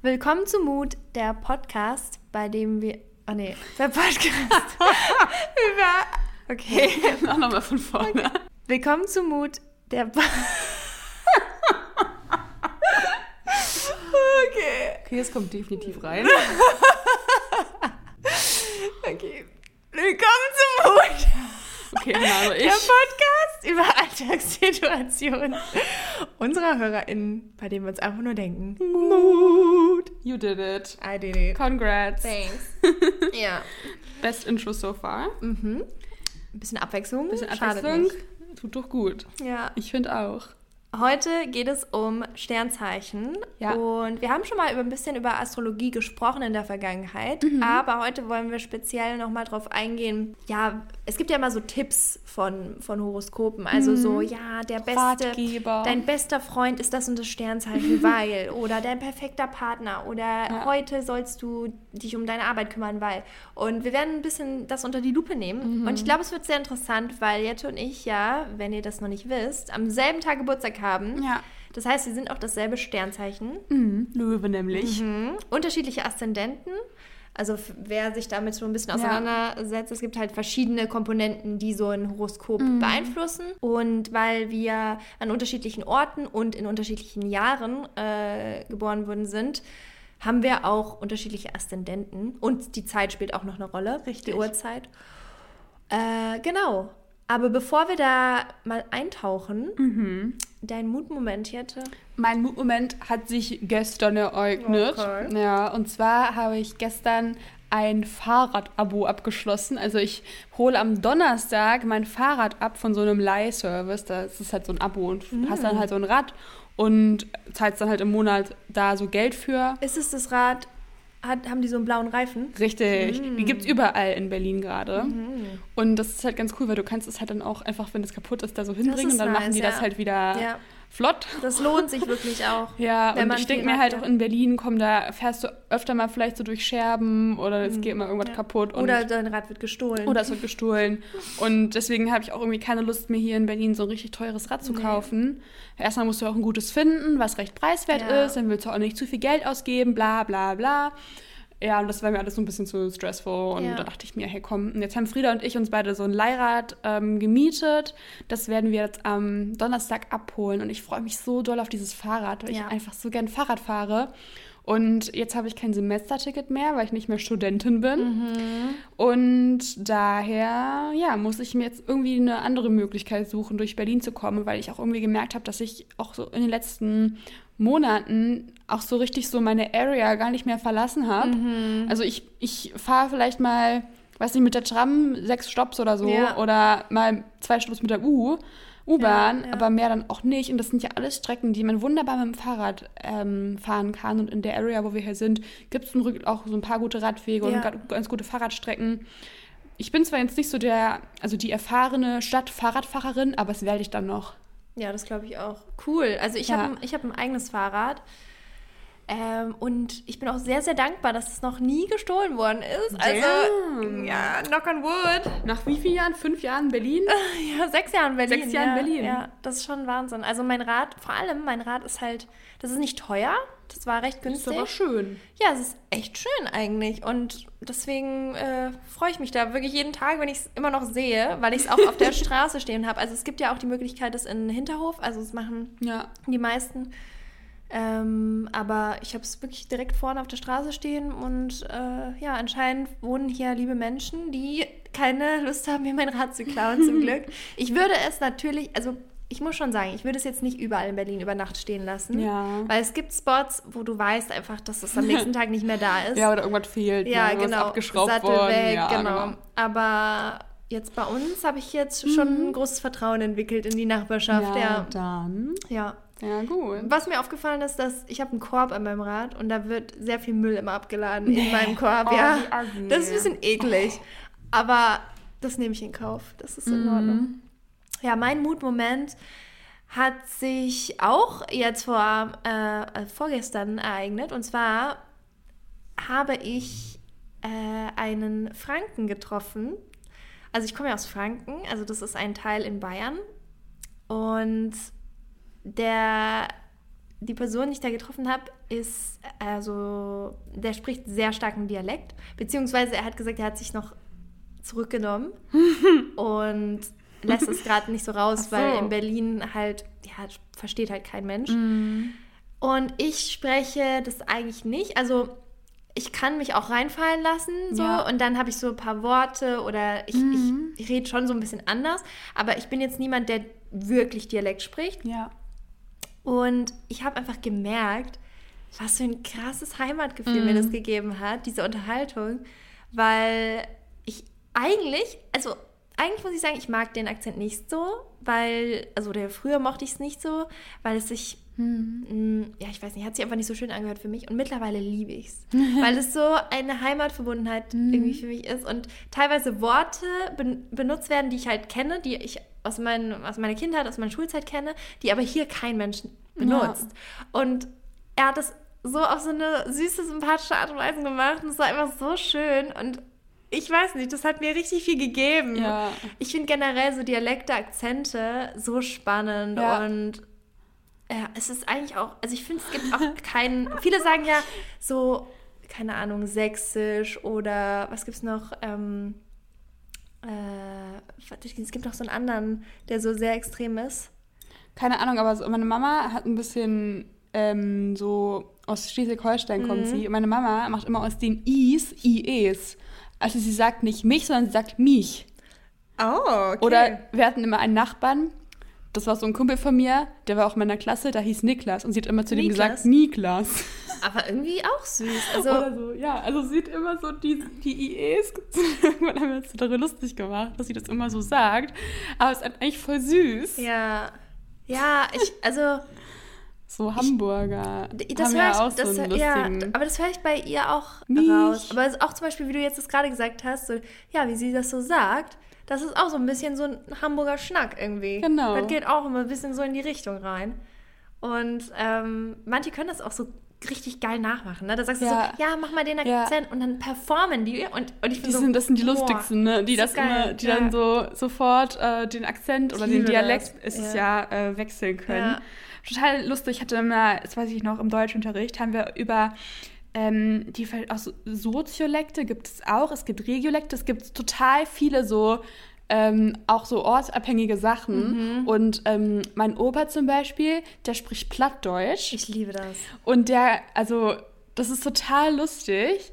Willkommen zu Mut, der Podcast, bei dem wir. Oh nee, der Podcast. über. Okay. Mach nochmal von vorne. Okay. Willkommen zu Mut, der. okay. Okay, jetzt kommt definitiv rein. okay. Willkommen zu Mut. Okay, genau, ich. Der Podcast über Alltagssituationen unserer HörerInnen, bei dem wir uns einfach nur denken: Mut. You did it. I did it. Congrats. Thanks. ja. Best Intro so far. Mhm. Ein bisschen Abwechslung. Ein bisschen Abwechslung. Tut doch gut. Ja. Ich finde auch. Heute geht es um Sternzeichen. Ja. Und wir haben schon mal über ein bisschen über Astrologie gesprochen in der Vergangenheit. Mhm. Aber heute wollen wir speziell nochmal drauf eingehen. Ja, es gibt ja immer so Tipps von, von Horoskopen. Also Mhm. so, ja, der beste, Ratgeber. dein bester Freund ist das und das Sternzeichen, weil. Oder dein perfekter Partner. Oder Ja. heute sollst du dich um deine Arbeit kümmern, weil. Und wir werden ein bisschen das unter die Lupe nehmen. Mhm. Und ich glaube, es wird sehr interessant, weil Jette und ich ja, wenn ihr das noch nicht wisst, am selben Tag Geburtstag haben. Ja. Das heißt, wir sind auch dasselbe Sternzeichen. Mhm. Löwe nämlich. Mhm. Unterschiedliche Aszendenten. Also wer sich damit so ein bisschen Ja. auseinandersetzt, es gibt halt verschiedene Komponenten, die so ein Horoskop Mhm. beeinflussen. Und weil wir an unterschiedlichen Orten und in unterschiedlichen Jahren äh, geboren worden sind, haben wir auch unterschiedliche Aszendenten. Und die Zeit spielt auch noch eine Rolle, Richtig. die Uhrzeit. Äh, genau. Aber bevor wir da mal eintauchen, Mhm. Dein Mutmoment, Jette. Mein Mutmoment hat sich gestern ereignet. Okay. Ja, und zwar habe ich gestern ein Fahrradabo abgeschlossen. Also ich hole am Donnerstag mein Fahrrad ab von so einem Leihservice. Das ist halt so ein Abo und hast dann halt so ein Rad und zahlst dann halt im Monat da so Geld für. Ist es das Rad? Hat, haben die so einen blauen Reifen? Richtig. Mm. Die gibt es überall in Berlin gerade. Mhm. Und das ist halt ganz cool, weil du kannst es halt dann auch einfach, wenn es kaputt ist, da so hinbringen und dann machen nice, die das ja. halt wieder Ja, flott. das lohnt sich wirklich auch. Ja, Wenn und man ich denke mir halt auch in Berlin, komm, da fährst du öfter mal vielleicht so durch Scherben oder es geht mal irgendwas Mhm. Ja. kaputt. Oder dein Rad wird gestohlen. oder es wird gestohlen. Und deswegen habe ich auch irgendwie keine Lust mehr hier in Berlin so ein richtig teures Rad zu Nee. kaufen. Erstmal musst du auch ein gutes finden, was recht preiswert Ja. ist. Dann willst du auch nicht zu viel Geld ausgeben, bla bla bla. Ja, und das war mir alles so ein bisschen zu stressful. Und Ja. da dachte ich mir, hey komm, und jetzt haben Frieda und ich uns beide so ein Leihrad ähm, gemietet. Das werden wir jetzt am Donnerstag abholen. Und ich freue mich so doll auf dieses Fahrrad, weil Ja. ich einfach so gern Fahrrad fahre. Und jetzt habe ich kein Semesterticket mehr, weil ich nicht mehr Studentin bin. Mhm. Und daher, ja, muss ich mir jetzt irgendwie eine andere Möglichkeit suchen, durch Berlin zu kommen, weil ich auch irgendwie gemerkt habe, dass ich auch so in den letzten Monaten auch so richtig so meine Area gar nicht mehr verlassen habe. Mhm. Also ich, ich fahre vielleicht mal, weiß nicht, mit der Tram sechs Stops oder so Ja. oder mal zwei Stops mit der U. U-Bahn, Ja, ja. aber mehr dann auch nicht. Und das sind ja alles Strecken, die man wunderbar mit dem Fahrrad ähm, fahren kann. Und in der Area, wo wir hier sind, gibt es auch so ein paar gute Radwege und ga- ganz gute Fahrradstrecken. Ich bin zwar jetzt nicht so der, also die erfahrene Stadt-Fahrradfahrerin, aber es werde ich dann noch. Ja, das glaube ich auch. Cool. Also ich Ja. habe hab ein eigenes Fahrrad. Ähm, und ich bin auch sehr, sehr dankbar, dass es noch nie gestohlen worden ist. Also, Damn. ja, knock on wood. Nach wie vielen Jahren? Fünf Jahren Berlin? Ja, sechs Jahre in Berlin. Sechs Jahre in ja, Berlin. Ja, das ist schon Wahnsinn. Also mein Rad, vor allem mein Rad ist halt, das ist nicht teuer. Das war recht Ist günstig. aber schön. Ja, es ist echt schön eigentlich. Und deswegen äh, freue ich mich da wirklich jeden Tag, wenn ich es immer noch sehe, weil ich es auch auf der Straße stehen habe. Also es gibt ja auch die Möglichkeit, das in den Hinterhof, also es machen Ja. die meisten. Ähm, aber ich habe es wirklich direkt vorne auf der Straße stehen und äh, ja, anscheinend wohnen hier liebe Menschen, die keine Lust haben, mir mein Rad zu klauen, zum Glück. Ich würde es natürlich, also ich muss schon sagen, ich würde es jetzt nicht überall in Berlin über Nacht stehen lassen. Ja. Weil es gibt Spots, wo du weißt einfach, dass es am nächsten Tag nicht mehr da ist. Ja, oder irgendwas fehlt. Ja, ne? Genau. abgeschraubt Sattel worden. weg, ja, genau. Aber jetzt bei uns habe ich jetzt schon ein großes Vertrauen entwickelt in die Nachbarschaft. Ja, Ja. dann. ja. Ja, gut. Was mir aufgefallen ist, dass ich habe einen Korb an meinem Rad und da wird sehr viel Müll immer abgeladen in meinem Korb. Oh, ja, das ist ein bisschen eklig, aber das nehme ich in Kauf. Das ist in Mhm. Ordnung. Ja, mein Mutmoment hat sich auch jetzt vor äh, vorgestern ereignet und zwar habe ich äh, einen Franken getroffen. Also ich komme ja aus Franken, also das ist ein Teil in Bayern und der die Person, die ich da getroffen habe, ist, also, der spricht sehr starken Dialekt. Beziehungsweise er hat gesagt, er hat sich noch zurückgenommen und lässt es gerade nicht so raus, so. weil in Berlin halt, ja, versteht halt kein Mensch. Mhm. Und ich spreche das eigentlich nicht. Also ich kann mich auch reinfallen lassen so Ja. und dann habe ich so ein paar Worte oder ich, Mhm. ich, ich rede schon so ein bisschen anders, aber ich bin jetzt niemand, der wirklich Dialekt spricht. Ja. Und ich habe einfach gemerkt, was für ein krasses Heimatgefühl mir Mhm. das gegeben hat, diese Unterhaltung, weil ich eigentlich, also eigentlich muss ich sagen, ich mag den Akzent nicht so, weil, also der früher mochte ich es nicht so, weil es sich, Mhm. mh, ja, ich weiß nicht, hat sich einfach nicht so schön angehört für mich und mittlerweile liebe ich es, weil es so eine Heimatverbundenheit Mhm. irgendwie für mich ist und teilweise Worte ben benutzt werden, die ich halt kenne, die ich aus, mein, aus meiner Kindheit, aus meiner Schulzeit kenne, die aber hier kein Mensch benutzt. Und er hat es so auf so eine süße, sympathische Art und Weise gemacht und es war einfach so schön und ich weiß nicht, das hat mir richtig viel gegeben. Ja. Ich finde generell so Dialekte, Akzente so spannend Ja. und ja, es ist eigentlich auch, also ich finde, es gibt auch keinen, viele sagen ja so, keine Ahnung, Sächsisch oder was gibt's noch, ähm, äh, es gibt noch so einen anderen, der so sehr extrem ist. Keine Ahnung, aber so, meine Mama hat ein bisschen ähm, so aus Schleswig-Holstein kommt Mhm. sie. Und Meine Mama macht immer aus den Is IEs. Also sie sagt nicht mich, sondern sie sagt mich. Oh, okay. Oder wir hatten immer einen Nachbarn, das war so ein Kumpel von mir, der war auch in meiner Klasse, der hieß Niklas und sie hat immer zu dem Niklas? gesagt, Niklas. Aber irgendwie auch süß. Also, Oder so, ja, also sie hat immer so die, die IEs, irgendwann haben wir uns darüber lustig gemacht, dass sie das immer so sagt. Aber es ist eigentlich voll süß. ja. Ja, ich, also, So Hamburger. das haben höre ja ich, auch das, so ja, aber das höre ich bei ihr auch Mich. raus. Aber auch zum Beispiel, wie du jetzt das gerade gesagt hast, so, ja, wie sie das so sagt, das ist auch so ein bisschen so ein Hamburger Schnack irgendwie. Genau. Das geht auch immer ein bisschen so in die Richtung rein. Und ähm, manche können das auch so richtig geil nachmachen. Ne? Da sagst Ja. du so, ja, mach mal den Ja. Akzent und dann performen die. Und, und ich Die so, sind, das sind die boah, lustigsten, ne? Die das geil, immer, die ja. dann so sofort äh, den Akzent oder Ich den Dialekt das, ist ja äh, wechseln können. Total lustig. Ich hatte immer, das weiß ich noch, im Deutschunterricht haben wir über ähm, die Ver- auch so Soziolekte gibt es auch. Es gibt Regiolekte, es gibt total viele so ähm, auch so ortsabhängige Sachen. Mhm. Und ähm, mein Opa zum Beispiel, der spricht Plattdeutsch. Ich liebe das. Und der, also, das ist total lustig,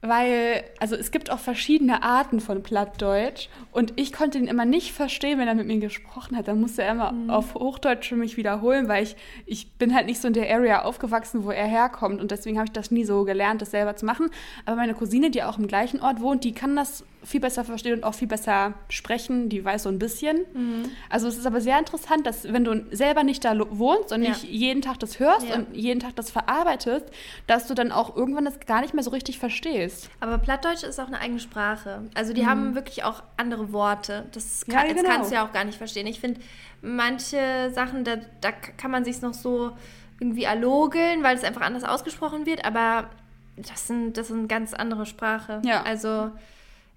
weil, also es gibt auch verschiedene Arten von Plattdeutsch und ich konnte ihn immer nicht verstehen, wenn er mit mir gesprochen hat. Dann musste er immer Mhm. auf Hochdeutsch für mich wiederholen, weil ich, ich bin halt nicht so in der Area aufgewachsen, wo er herkommt und deswegen habe ich das nie so gelernt, das selber zu machen. Aber meine Cousine, die auch im gleichen Ort wohnt, die kann das viel besser verstehen und auch viel besser sprechen, die weiß so ein bisschen. Mhm. Also es ist aber sehr interessant, dass wenn du selber nicht da wohnst und Ja. nicht jeden Tag das hörst Ja. und jeden Tag das verarbeitest, dass du dann auch irgendwann das gar nicht mehr so richtig verstehst. Aber Plattdeutsch ist auch eine eigene Sprache. Also die haben wirklich auch andere Worte. Das, Ja, kann, das genau. kannst du ja auch gar nicht verstehen. Ich finde, manche Sachen, da, da kann man sich noch so irgendwie erlogeln, weil es einfach anders ausgesprochen wird, aber das sind, das sind ganz andere Sprache. Ja. Also,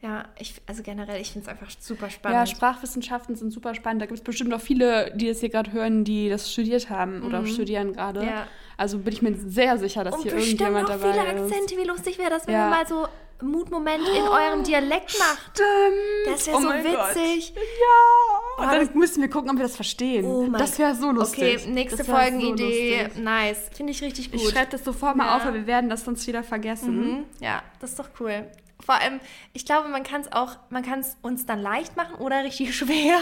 ja, ich, also generell, ich finde es einfach super Ja, spannend. Sprachwissenschaften sind super spannend. Da gibt es bestimmt auch viele, die das hier gerade hören, die das studiert haben oder studieren gerade. Mhm. Ja. Also bin ich mir sehr sicher, dass Und hier bestimmt irgendjemand noch dabei viele ist. Akzente. Wie lustig wäre das, wenn Ja. man mal so einen Mutmoment in eurem Dialekt macht. Stimmt. Das wäre Oh so mein Gott. witzig. Ja. Und dann das- müssen wir gucken, ob wir das verstehen. Oh das wäre so lustig. Okay, nächste Folgenidee. So nice. Finde ich richtig gut. ich schreibe das sofort mal Ja. auf, weil wir werden das sonst wieder vergessen. Mhm. Ja, das ist doch cool. Vor allem, ich glaube, man kann es auch, man kann es uns dann leicht machen oder richtig schwer.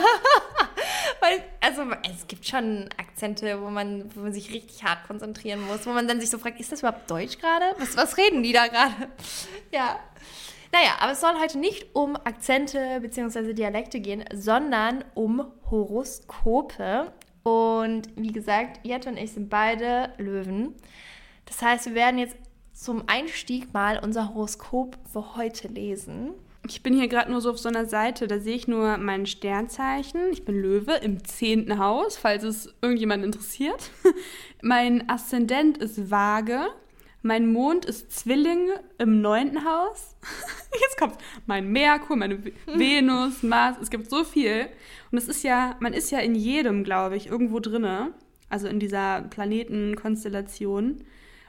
Weil, also es gibt schon Akzente, wo man, wo man sich richtig hart konzentrieren muss, wo man dann sich so fragt, ist das überhaupt Deutsch gerade? Was, was reden die da gerade? Ja. Naja, aber es soll heute nicht um Akzente bzw. Dialekte gehen, sondern um Horoskope. Und wie gesagt, Jette und ich sind beide Löwen. Das heißt, wir werden jetzt zum Einstieg mal unser Horoskop für heute lesen. Ich bin hier gerade nur so auf so einer Seite, da sehe ich nur mein Sternzeichen. Ich bin Löwe im zehnten Haus, falls es irgendjemand interessiert. mein Aszendent ist Waage. Mein Mond ist Zwilling im neunten Haus. Jetzt kommt mein Merkur, meine Venus, Mars. Es gibt so viel. Und es ist ja, man ist ja in jedem, glaube ich, irgendwo drinne. also in dieser Planetenkonstellation.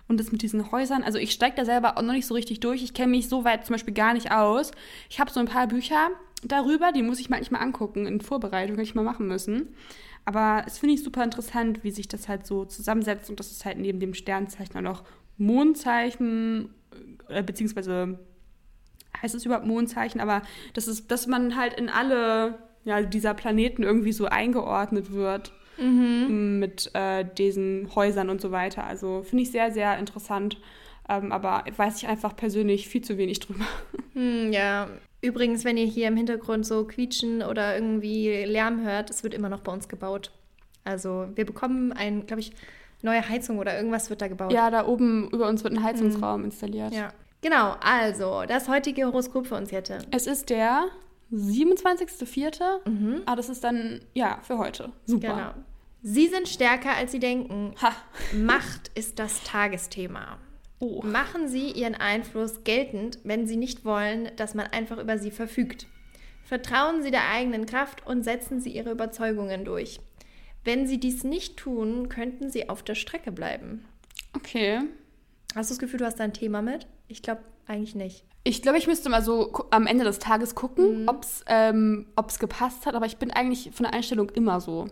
Und das mit diesen Häusern, also ich steige da selber auch noch nicht so richtig durch. Ich kenne mich so weit zum Beispiel gar nicht aus. Ich habe so ein paar Bücher darüber, die muss ich manchmal angucken in Vorbereitung, hätte ich mal machen müssen. Aber es finde ich super interessant, wie sich das halt so zusammensetzt und dass es halt neben dem Sternzeichen auch noch Mondzeichen, äh, beziehungsweise heißt es überhaupt Mondzeichen, aber das ist, dass man halt in alle ja, dieser Planeten irgendwie so eingeordnet wird mhm. mit äh, diesen Häusern und so weiter. Also finde ich sehr, sehr interessant. Ähm, aber weiß ich einfach persönlich viel zu wenig drüber. Hm, ja. Übrigens, wenn ihr hier im Hintergrund so quietschen oder irgendwie Lärm hört, es wird immer noch bei uns gebaut. Also wir bekommen ein, glaube ich, neue Heizung oder irgendwas wird da gebaut. Ja, da oben über uns wird ein Heizungsraum mhm. installiert. Ja. Genau, also das heutige Horoskop für uns hätte. Es ist der 27.04. Mhm. Ah, das ist dann, ja, für heute. Super. Genau. Sie sind stärker, als Sie denken. Ha. Macht ist das Tagesthema. Oh. Machen Sie Ihren Einfluss geltend, wenn Sie nicht wollen, dass man einfach über Sie verfügt. Vertrauen Sie der eigenen Kraft und setzen Sie Ihre Überzeugungen durch. Wenn Sie dies nicht tun, könnten Sie auf der Strecke bleiben. Okay. Hast du das Gefühl, du hast da ein Thema mit? Ich glaube eigentlich nicht. Ich glaube, ich müsste mal so am Ende des Tages gucken, mhm. ob es ähm, gepasst hat. Aber ich bin eigentlich von der Einstellung immer so.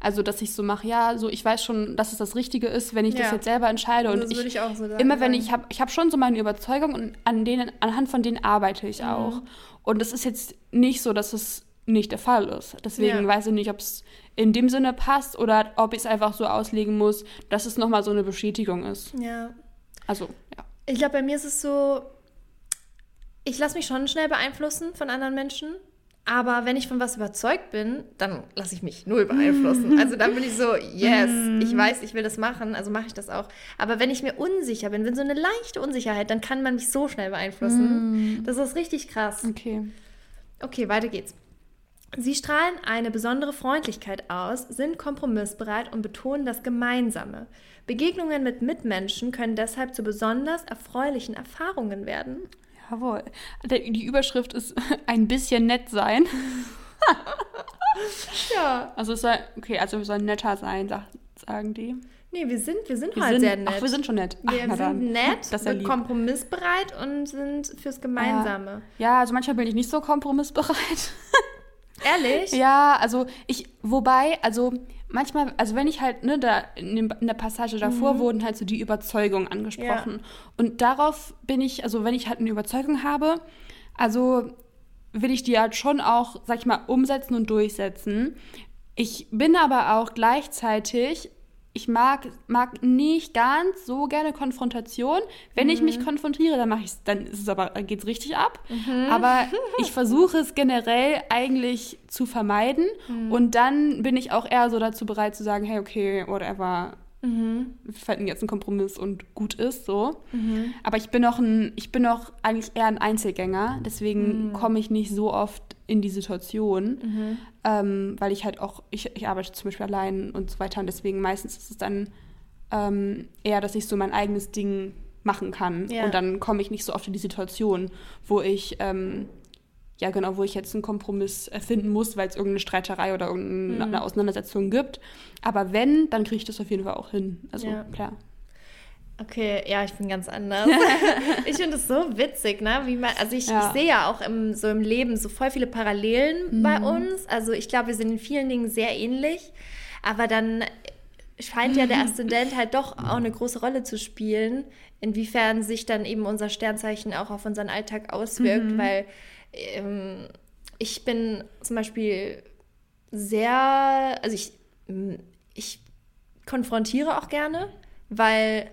Also, dass ich so mache, ja, so ich weiß schon, dass es das Richtige ist, wenn ich ja. das jetzt selber entscheide. Und das würde ich auch so sagen. Immer wenn ich habe, ich habe schon so meine Überzeugungen und an denen, anhand von denen arbeite ich mhm. auch. Und es ist jetzt nicht so, dass es nicht der Fall ist. Deswegen ja. weiß ich nicht, ob es in dem Sinne passt oder ob ich es einfach so auslegen muss, dass es nochmal so eine Bestätigung ist. Ja. Also, ja. Ich glaube, bei mir ist es so, ich lasse mich schon schnell beeinflussen von anderen Menschen. Aber wenn ich von was überzeugt bin, dann lasse ich mich null beeinflussen. Also dann bin ich so, yes, ich weiß, ich will das machen, also mache ich das auch. Aber wenn ich mir unsicher bin, wenn so eine leichte Unsicherheit, dann kann man mich so schnell beeinflussen. Das ist richtig krass. Okay. Okay, weiter geht's. Sie strahlen eine besondere Freundlichkeit aus, sind kompromissbereit und betonen das Gemeinsame. Begegnungen mit Mitmenschen können deshalb zu besonders erfreulichen Erfahrungen werden. Jawohl. Die Überschrift ist ein bisschen nett sein. ja. Also es soll, okay, also wir sollen netter sein, sagen die. Nee, wir sind, wir sind wir halt sind, sehr nett. Ach, wir sind schon nett. Ach, wir sind dann. nett, sind kompromissbereit und sind fürs Gemeinsame. Ja. ja, also manchmal bin ich nicht so kompromissbereit. Ehrlich? Ja, also ich, wobei, also manchmal, also wenn ich halt, ne, da in, der Passage davor mhm. wurden halt so die Überzeugungen angesprochen. Ja. Und darauf bin ich, also wenn ich halt eine Überzeugung habe, also will ich die halt schon auch, sag ich mal, umsetzen und durchsetzen. Ich bin aber auch gleichzeitig ich mag, mag nicht ganz so gerne Konfrontation. Wenn mhm. ich mich mhm. konfrontiere, dann mache ich dann ist es aber geht's richtig ab. Mhm. Aber ich versuche es generell eigentlich zu vermeiden mhm. und dann bin ich auch eher so dazu bereit zu sagen, hey, okay, whatever. Mhm. Wir finden jetzt einen Kompromiss und gut ist so. Mhm. Aber ich bin noch ein, ich bin noch eigentlich eher ein Einzelgänger, deswegen mhm. komme ich nicht so oft in die Situation, mhm. ähm, weil ich halt auch, ich, ich arbeite zum Beispiel allein und so weiter und deswegen meistens ist es dann ähm, eher, dass ich so mein eigenes Ding machen kann ja. und dann komme ich nicht so oft in die Situation, wo ich ähm, ja genau, wo ich jetzt einen Kompromiss erfinden muss, weil es irgendeine Streiterei oder irgendeine mhm. Auseinandersetzung gibt. Aber wenn, dann kriege ich das auf jeden Fall auch hin. Also ja. klar. Okay, ja, ich bin ganz anders. ich finde es so witzig, ne? Wie man, also ich, ja. ich sehe ja auch im, so im Leben so voll viele Parallelen mhm. bei uns. Also ich glaube, wir sind in vielen Dingen sehr ähnlich. Aber dann scheint ja der Aszendent halt doch auch eine große Rolle zu spielen, inwiefern sich dann eben unser Sternzeichen auch auf unseren Alltag auswirkt, mhm. weil ähm, ich bin zum Beispiel sehr, also ich, ich konfrontiere auch gerne, weil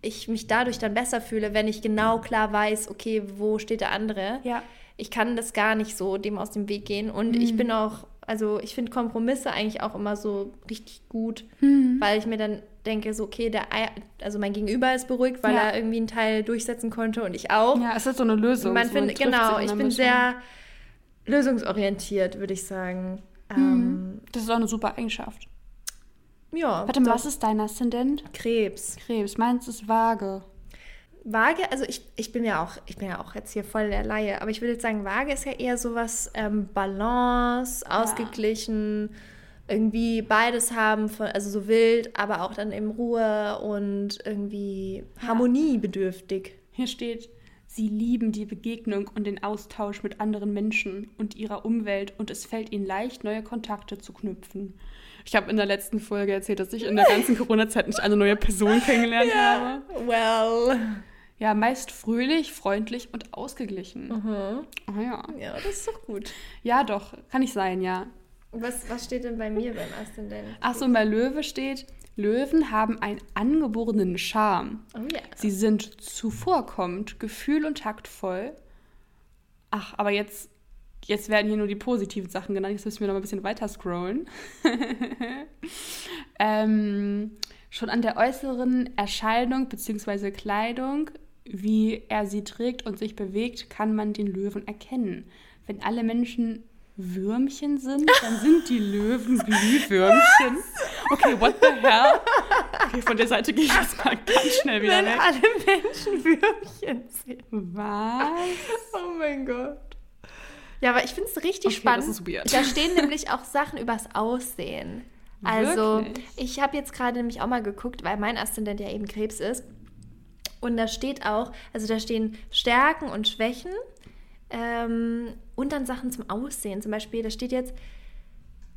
ich mich dadurch dann besser fühle, wenn ich genau klar weiß, okay, wo steht der andere. Ja. Ich kann das gar nicht so dem aus dem Weg gehen. Und mhm. ich bin auch, also ich finde Kompromisse eigentlich auch immer so richtig gut, mhm. weil ich mir dann denke, so, okay, der, also mein Gegenüber ist beruhigt, weil ja. er irgendwie einen Teil durchsetzen konnte und ich auch. Ja, es ist so eine Lösung. Man so find, genau, ich bin sehr lösungsorientiert, würde ich sagen. Mhm. Ähm, das ist auch eine super Eigenschaft. Ja. Warte mal, was ist dein Aszendent? Krebs. Krebs. Meins ist Waage. Waage, also ich, ich bin ja auch, ich bin ja auch jetzt hier voll der Laie, aber ich würde jetzt sagen, Waage ist ja eher sowas ähm, Balance, ausgeglichen, irgendwie beides haben, von, also so wild, aber auch dann eben Ruhe und irgendwie harmoniebedürftig. Hier steht, sie lieben die Begegnung und den Austausch mit anderen Menschen und ihrer Umwelt und es fällt ihnen leicht, neue Kontakte zu knüpfen. Ich habe in der letzten Folge erzählt, dass ich in der ganzen Corona-Zeit nicht eine neue Person kennengelernt Ja, habe. well. Ja, meist fröhlich, freundlich und ausgeglichen. Mhm. Ah ja. Ja, das ist doch gut. Ja, doch, kann ich sein, ja. Was, was steht denn bei mir beim Aszendent? Ach so, und bei Löwe steht, Löwen haben einen angeborenen Charme. Oh ja. Sie sind zuvorkommend, gefühl- und taktvoll. Ach, aber jetzt, jetzt werden hier nur die positiven Sachen genannt. Jetzt müssen wir noch mal ein bisschen weiter scrollen. ähm, schon an der äußeren Erscheinung bzw. Kleidung, wie er sie trägt und sich bewegt, kann man den Löwen erkennen. Wenn alle Menschen Würmchen sind, dann sind die Löwen Glühwürmchen. Okay, what the hell? Okay, von der Seite gehe ich jetzt mal ganz schnell wieder Wenn weg. alle Menschen Würmchen sind. Was? Oh mein Gott. Ja, aber ich finde es richtig Okay, spannend. Da stehen nämlich auch Sachen übers Aussehen. Also, Wirklich? ich habe jetzt gerade nämlich auch mal geguckt, weil mein Aszendent ja eben Krebs ist. Und da steht auch, also da stehen Stärken und Schwächen ähm, und dann Sachen zum Aussehen. Zum Beispiel, da steht jetzt,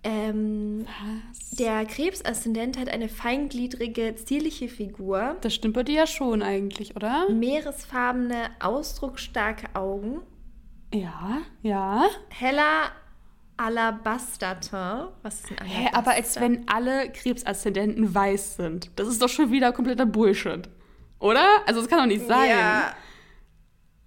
ähm, Was? der Krebsaszendent hat eine feingliedrige, zierliche Figur, Das stimmt bei dir ja schon eigentlich, oder? meeresfarbene, ausdrucksstarke Augen, Ja, ja. heller Alabasterton. Was ist ein Hä, aber als Alabaster? wenn alle Krebsaszendenten weiß sind. Das ist doch schon wieder kompletter Bullshit. Oder? Also das kann doch nicht sein. Ja,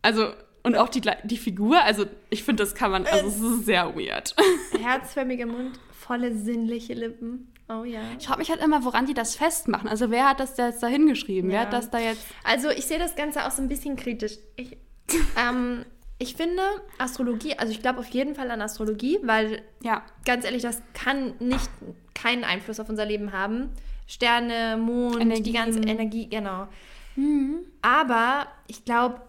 Also, und auch die, die Figur, also ich finde, das kann man, also es ist sehr weird. herzförmiger Mund, volle sinnliche Lippen. Oh ja. Ich frage mich halt immer, woran die das festmachen. Also wer hat das da jetzt da hingeschrieben? Wer Ja. hat das da jetzt... Also ich sehe das Ganze auch so ein bisschen kritisch. Ich, ähm, ich finde Astrologie, also ich glaube auf jeden Fall an Astrologie, weil Ja, ganz ehrlich, das kann nicht keinen Einfluss auf unser Leben haben. Sterne, Mond, die Energien. ganze Energie, genau. Aber ich glaube,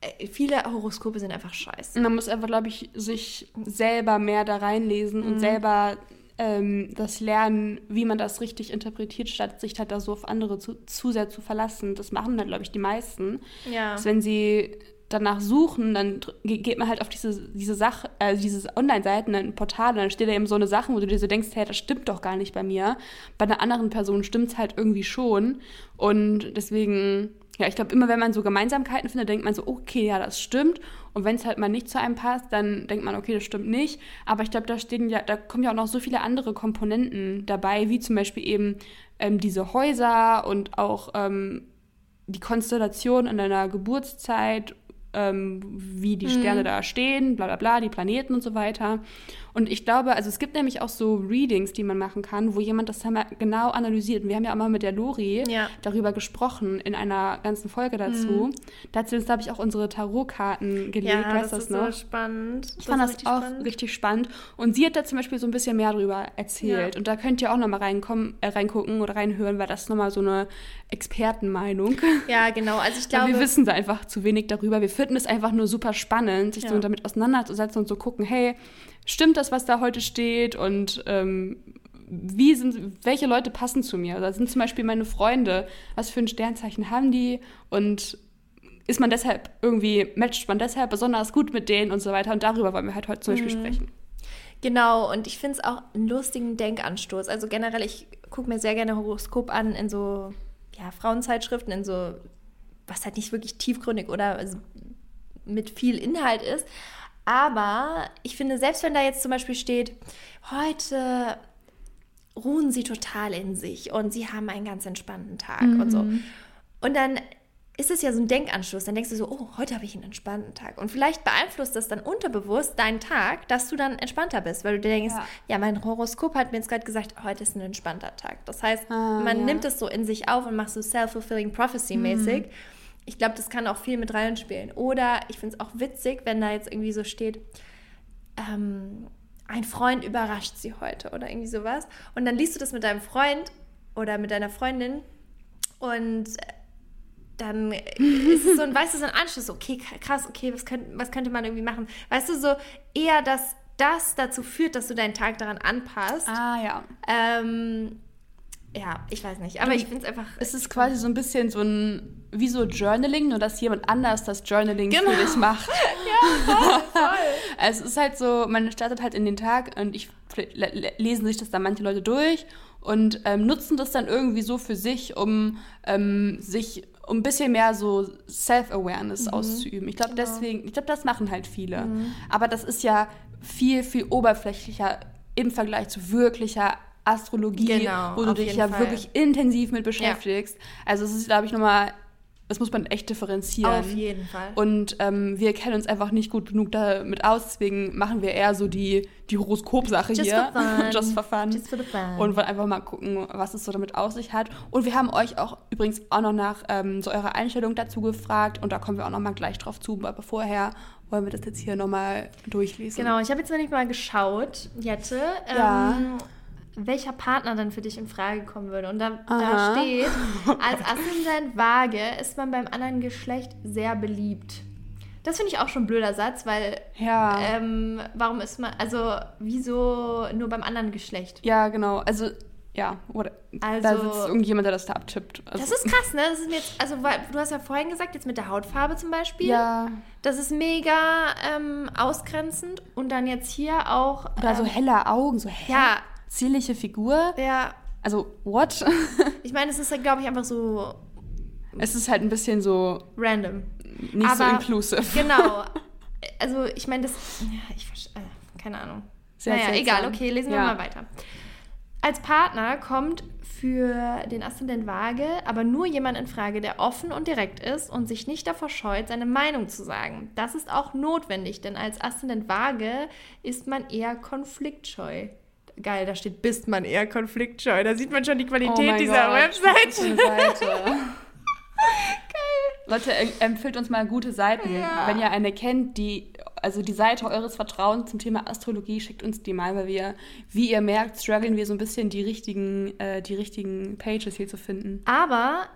äh, viele Horoskope sind einfach scheiße. Man muss einfach, glaube ich, sich selber mehr da reinlesen Mhm. und selber ähm, das lernen, wie man das richtig interpretiert, statt sich halt da so auf andere zu, zu sehr zu verlassen. Das machen dann, glaube ich, die meisten. Ja. Dass wenn sie danach suchen, dann geht man halt auf diese, diese Sache, äh, diese Online-Seiten, ein Portal, und dann steht da eben so eine Sache, wo du dir so denkst, hey, das stimmt doch gar nicht bei mir. Bei einer anderen Person stimmt es halt irgendwie schon. Und deswegen, ja, ich glaube, immer wenn man so Gemeinsamkeiten findet, denkt man so, okay, ja, das stimmt. Und wenn es halt mal nicht zu einem passt, dann denkt man, okay, das stimmt nicht. Aber ich glaube, da stehen ja, da kommen ja auch noch so viele andere Komponenten dabei, wie zum Beispiel eben ähm, diese Häuser und auch ähm, die Konstellation in deiner Geburtszeit, ähm, wie die Sterne da stehen, bla bla bla, die Planeten und so weiter. Und ich glaube, also es gibt nämlich auch so Readings, die man machen kann, wo jemand das dann mal genau analysiert. Und wir haben ja auch mal mit der Lori Ja. darüber gesprochen in einer ganzen Folge dazu. Da hat sie uns, glaube ich, auch unsere Tarotkarten gelegt, Ja, weißt das du ist noch? so spannend. Ich fand das, ist richtig auch spannend. richtig spannend. Und sie hat da zum Beispiel so ein bisschen mehr drüber erzählt. Ja. Und da könnt ihr auch nochmal reinkommen, äh, reingucken oder reinhören, weil das ist nochmal so eine Expertenmeinung. Ja, genau. Also ich glaube, wir wissen da einfach zu wenig darüber. Wir finden es einfach nur super spannend, sich Ja. so damit auseinanderzusetzen und so gucken, hey, stimmt das, was da heute steht? Und ähm, wie sind, welche Leute passen zu mir? Da sind zum Beispiel meine Freunde. Was für ein Sternzeichen haben die? Und ist man deshalb irgendwie, matcht man deshalb besonders gut mit denen und so weiter? Und darüber wollen wir halt heute zum Beispiel Mhm. sprechen. Genau, und ich finde es auch einen lustigen Denkanstoß. Also generell, ich gucke mir sehr gerne Horoskop an in so ja, Frauenzeitschriften, in so, was halt nicht wirklich tiefgründig oder also mit viel Inhalt ist. Aber ich finde, selbst wenn da jetzt zum Beispiel steht, heute ruhen sie total in sich und sie haben einen ganz entspannten Tag und so. Und dann ist es ja so ein Denkanschluss. Dann denkst du so, oh, heute habe ich einen entspannten Tag. Und vielleicht beeinflusst das dann unterbewusst deinen Tag, dass du dann entspannter bist, weil du dir denkst, ja, Ja. mein Horoskop hat mir jetzt gerade gesagt, heute ist ein entspannter Tag. Das heißt, Ah, man ja. nimmt es so in sich auf und macht so self-fulfilling prophecy-mäßig. Ich glaube, das kann auch viel mit reinspielen. Oder ich finde es auch witzig, wenn da jetzt irgendwie so steht, ähm, ein Freund überrascht sie heute oder irgendwie sowas. Und dann liest du das mit deinem Freund oder mit deiner Freundin und dann ist es so ein, weißt du, so ein Anschluss, okay, krass, okay, was, könnt, was könnte man irgendwie machen? Weißt du, so eher, dass das dazu führt, dass du deinen Tag daran anpasst. Ah, ja. Ähm, ja, ich weiß nicht. Aber Du- ich finde es einfach. Es ist quasi so ein bisschen so ein, wie so Journaling, nur dass jemand anders das Journaling Genau. für dich macht. voll. Also es ist halt so, man startet halt in den Tag und ich le- le- lesen sich das dann manche Leute durch und ähm, nutzen das dann irgendwie so für sich, um ähm, sich um ein bisschen mehr so Self-Awareness auszuüben. Ich glaube Genau. deswegen, ich glaube, das machen halt viele. Aber das ist ja viel, viel oberflächlicher im Vergleich zu wirklicher Astrologie, Genau, wo du dich ja Fall. wirklich intensiv mit beschäftigst. Also es ist, glaube ich, nochmal, das muss man echt differenzieren. Auf jeden Fall. Und ähm, wir kennen uns einfach nicht gut genug damit aus, deswegen machen wir eher so die, die Horoskop-Sache hier. for fun. Just for fun. Just for the fun. Und wollen einfach mal gucken, was es so damit auf sich hat. Und wir haben euch auch übrigens auch noch nach ähm, so eurer Einstellung dazu gefragt und da kommen wir auch noch mal gleich drauf zu. Aber vorher wollen wir das jetzt hier noch mal durchlesen. Genau, ich habe jetzt nämlich mal geschaut, Jette, Ja. Welcher Partner dann für dich in Frage kommen würde. Und da, da steht, als Aszendent Waage ist man beim anderen Geschlecht sehr beliebt. Das finde ich auch schon ein blöder Satz, weil Ja. ähm, warum ist man, also wieso nur beim anderen Geschlecht? Ja, genau. Also, ja. Oder, da Also- sitzt irgendjemand, der das da abtippt. Also, Das ist krass, ne? Das ist jetzt, also weil, du hast ja vorhin gesagt, jetzt mit der Hautfarbe zum Beispiel. Ja. Das ist mega ähm, ausgrenzend. Und dann jetzt hier auch. Oder so ähm, helle Augen, so hell. Ja, Zierliche Figur. ja. Also, what? Ich meine, es ist, halt, glaube ich, einfach so es ist halt ein bisschen so random. nicht so Aber- inclusive. Genau. Also, ich meine, das. Ja, ich verstehe. Äh, keine Ahnung. Sehr naja, seltsam. egal, okay, lesen wir Ja. mal weiter. Als Partner kommt für den Aszendent Waage aber nur jemand in Frage, der offen und direkt ist und sich nicht davor scheut, seine Meinung zu sagen. Das ist auch notwendig, denn als Aszendent Waage ist man eher konfliktscheu. Geil, da steht, bist man eher konfliktscheu. Da sieht man schon die Oh Qualität mein dieser Gott, Website. Seite. Leute, em- empfiehlt uns mal gute Seiten. Ja. Wenn ihr eine kennt, die, also die Seite eures Vertrauens zum Thema Astrologie, schickt uns die mal, weil wir, wie ihr merkt, strugglen wir so ein bisschen, die richtigen, äh, die richtigen Pages hier zu finden. Aber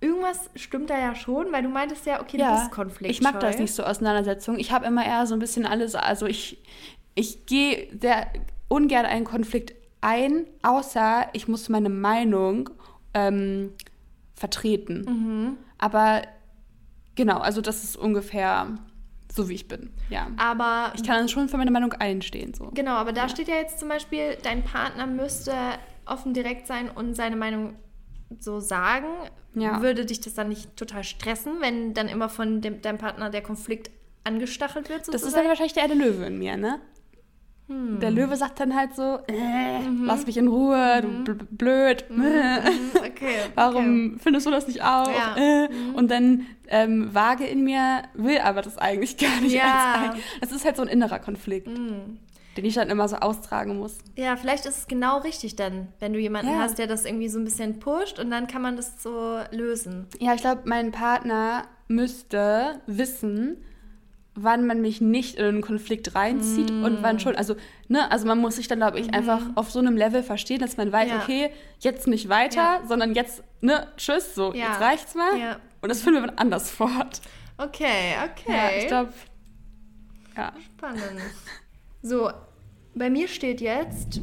irgendwas stimmt da ja schon, weil du meintest ja, okay, du bist konfliktscheu. ich mag das nicht so Auseinandersetzung. Ich habe immer eher so ein bisschen alles, also ich, ich gehe sehr ungern einen Konflikt ein, außer ich muss meine Meinung ähm, vertreten. Mhm. Aber genau, also das ist ungefähr so, wie ich bin. Ja. Aber Ich kann dann schon für meine Meinung einstehen. So. genau, aber da steht ja jetzt zum Beispiel, dein Partner müsste offen direkt sein und seine Meinung so sagen. Ja. Würde dich das dann nicht total stressen, wenn dann immer von dem, deinem Partner der Konflikt angestachelt wird? Das ist dann sozusagen? wahrscheinlich der, der Löwe in mir, ne? Hm. Der Löwe sagt dann halt so, äh, lass mich in Ruhe, du bl blöd. Mhm, okay. okay. Warum findest du das nicht auch? Ja. Mhm. Äh, Und dann ähm, vage in mir will aber das eigentlich gar nicht. Ja. Das ist halt so ein innerer Konflikt, Mhm. den ich dann immer so austragen muss. Ja, vielleicht ist es genau richtig dann, wenn du jemanden Ja. hast, der das irgendwie so ein bisschen pusht und dann kann man das so lösen. Ja, ich glaube, mein Partner müsste wissen, wann man mich nicht in einen Konflikt reinzieht und wann schon. Also, ne, also man muss sich dann, glaube ich, einfach auf so einem Level verstehen, dass man weiß, Ja. okay, jetzt nicht weiter, Ja. sondern jetzt, ne, tschüss, so, Ja. jetzt reicht's mal. Und das führen wir dann anders fort. Okay, okay. Ja, ich glaube, ja. Spannend. So, bei mir steht jetzt,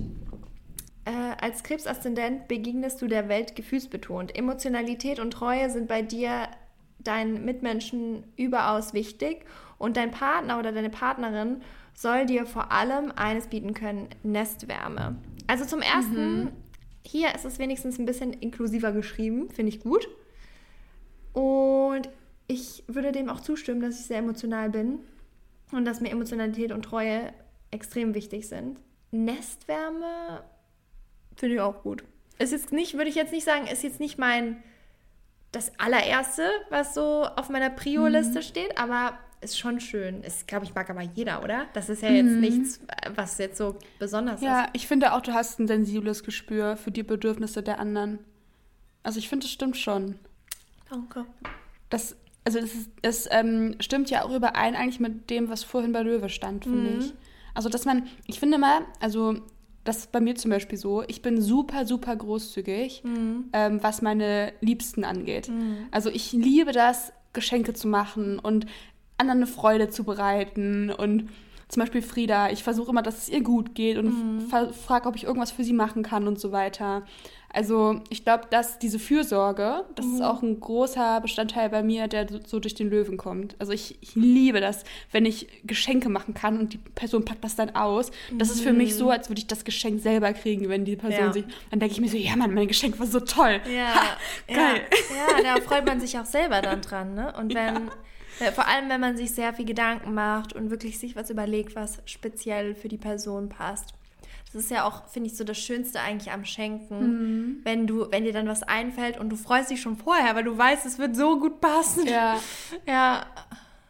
äh, als Krebsaszendent begegnest du der Welt gefühlsbetont. Emotionalität und Treue sind bei dir deinen Mitmenschen überaus wichtig und dein Partner oder deine Partnerin soll dir vor allem eines bieten können, Nestwärme. Also zum ersten, hier ist es wenigstens ein bisschen inklusiver geschrieben, finde ich gut. Und ich würde dem auch zustimmen, dass ich sehr emotional bin und dass mir Emotionalität und Treue extrem wichtig sind. Nestwärme finde ich auch gut. Ist jetzt nicht, würde ich jetzt nicht sagen, ist jetzt nicht mein das allererste, was so auf meiner Prio-Liste steht, aber ist schon schön. Ist, glaube ich, mag aber jeder, oder? Das ist ja jetzt nichts, was jetzt so besonders Ja, ich finde auch, du hast ein sensibles Gespür für die Bedürfnisse der anderen. Also ich finde, das stimmt schon. ist. Danke. Das, also es, ist, es ähm, stimmt ja auch überein eigentlich mit dem, was vorhin bei Löwe stand, finde Mhm. ich. Also dass man, ich finde mal, also das ist bei mir zum Beispiel so, ich bin super, super großzügig, Mhm. ähm, was meine Liebsten angeht. Also ich liebe das, Geschenke zu machen und anderen eine Freude zu bereiten und zum Beispiel Frieda, ich versuche immer, dass es ihr gut geht und mhm. frage, ob ich irgendwas für sie machen kann und so weiter. Also ich glaube, dass diese Fürsorge, das mhm. ist auch ein großer Bestandteil bei mir, der so durch den Löwen kommt. Also ich, ich, liebe das, wenn ich Geschenke machen kann und die Person packt das dann aus. Das mhm. ist für mich so, mhm. als würde ich das Geschenk selber kriegen, wenn die Person ja. sich. Dann denke ich mir so, ja Mann, mein Geschenk war so toll. Ja, ha, geil. Ja, ja, da freut man sich auch selber dann dran, ne? Und wenn. Ja. Vor allem, wenn man sich sehr viel Gedanken macht und wirklich sich was überlegt, was speziell für die Person passt. Das ist ja auch, finde ich, so das Schönste eigentlich am Schenken, mhm. wenn du, wenn dir dann was einfällt und du freust dich schon vorher, weil du weißt, es wird so gut passen. Ja. Ja.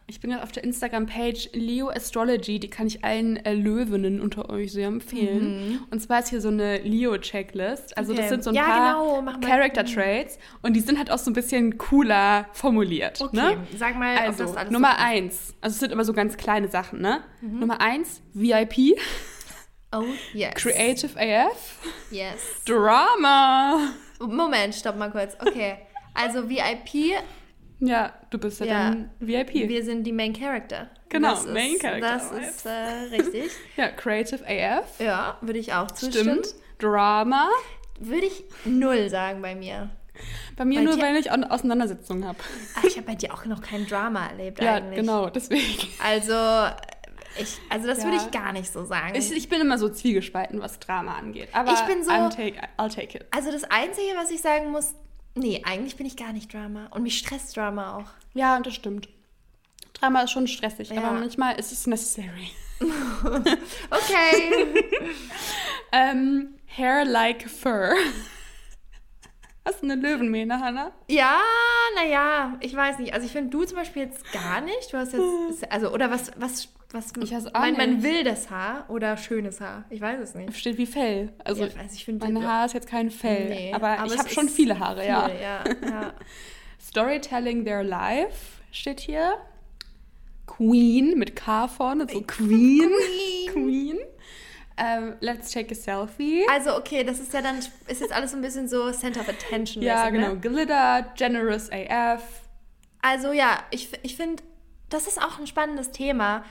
Ich bin gerade auf der Instagram-Page Leo Astrology, die kann ich allen äh, Löwinnen unter euch sehr empfehlen. Mhm. Und zwar ist hier so eine Leo-Checklist. Also okay. das sind so ein ja, paar genau. Character-Traits und die sind halt auch so ein bisschen cooler formuliert. Okay, ne? sag mal, also, Nummer so eins, also es sind immer so ganz kleine Sachen, ne? Mhm. Nummer eins, VIP. Oh, yes. Creative AF. Yes. Drama. Moment, stopp mal kurz. Okay. Also VIP. Ja, du bist ja, ja dann VIP. Wir sind die Main Character. Genau, das Main ist, Character. Das ist äh, richtig. ja, Creative AF. Ja, würde ich auch zustimmen. Stimmt. Drama. Würde ich null sagen bei mir. Bei mir bei nur, weil ich Auseinandersetzungen habe. Ah, ich habe bei dir auch noch kein Drama erlebt ja, eigentlich. Ja, genau, deswegen. Also ich, also das ja. würde ich gar nicht so sagen. Ich, ich, bin immer so zwiegespalten, was Drama angeht. Aber ich bin so, take, I'll take it. Also das Einzige, was ich sagen muss, nee, eigentlich bin ich gar nicht Drama. Und mich stresst Drama auch. Ja, das stimmt. Drama ist schon stressig, ja. aber manchmal ist es necessary. okay. ähm, hair like fur. Hast du eine Löwenmähne, Hannah? Ja, naja, ich weiß nicht. Also ich finde du zum Beispiel jetzt gar nicht. Du hast jetzt, also, oder was, was was ich weiß auch mein, mein wildes Haar oder schönes Haar? Ich weiß es nicht. Steht wie Fell. Also ja, ich weiß, ich mein Haar ist jetzt kein Fell, nee, aber, aber ich habe schon viele Haare, viel, ja. ja, ja. Storytelling their life steht hier. Queen mit K vorne, so Queen. Queen. Queen. Um, ähm, let's take a selfie. Also okay, das ist ja dann ist jetzt alles so ein bisschen so Center of Attention. Ja, genau. Ne? Glitter, generous AF. Also ja, ich, ich finde, das ist auch ein spannendes Thema,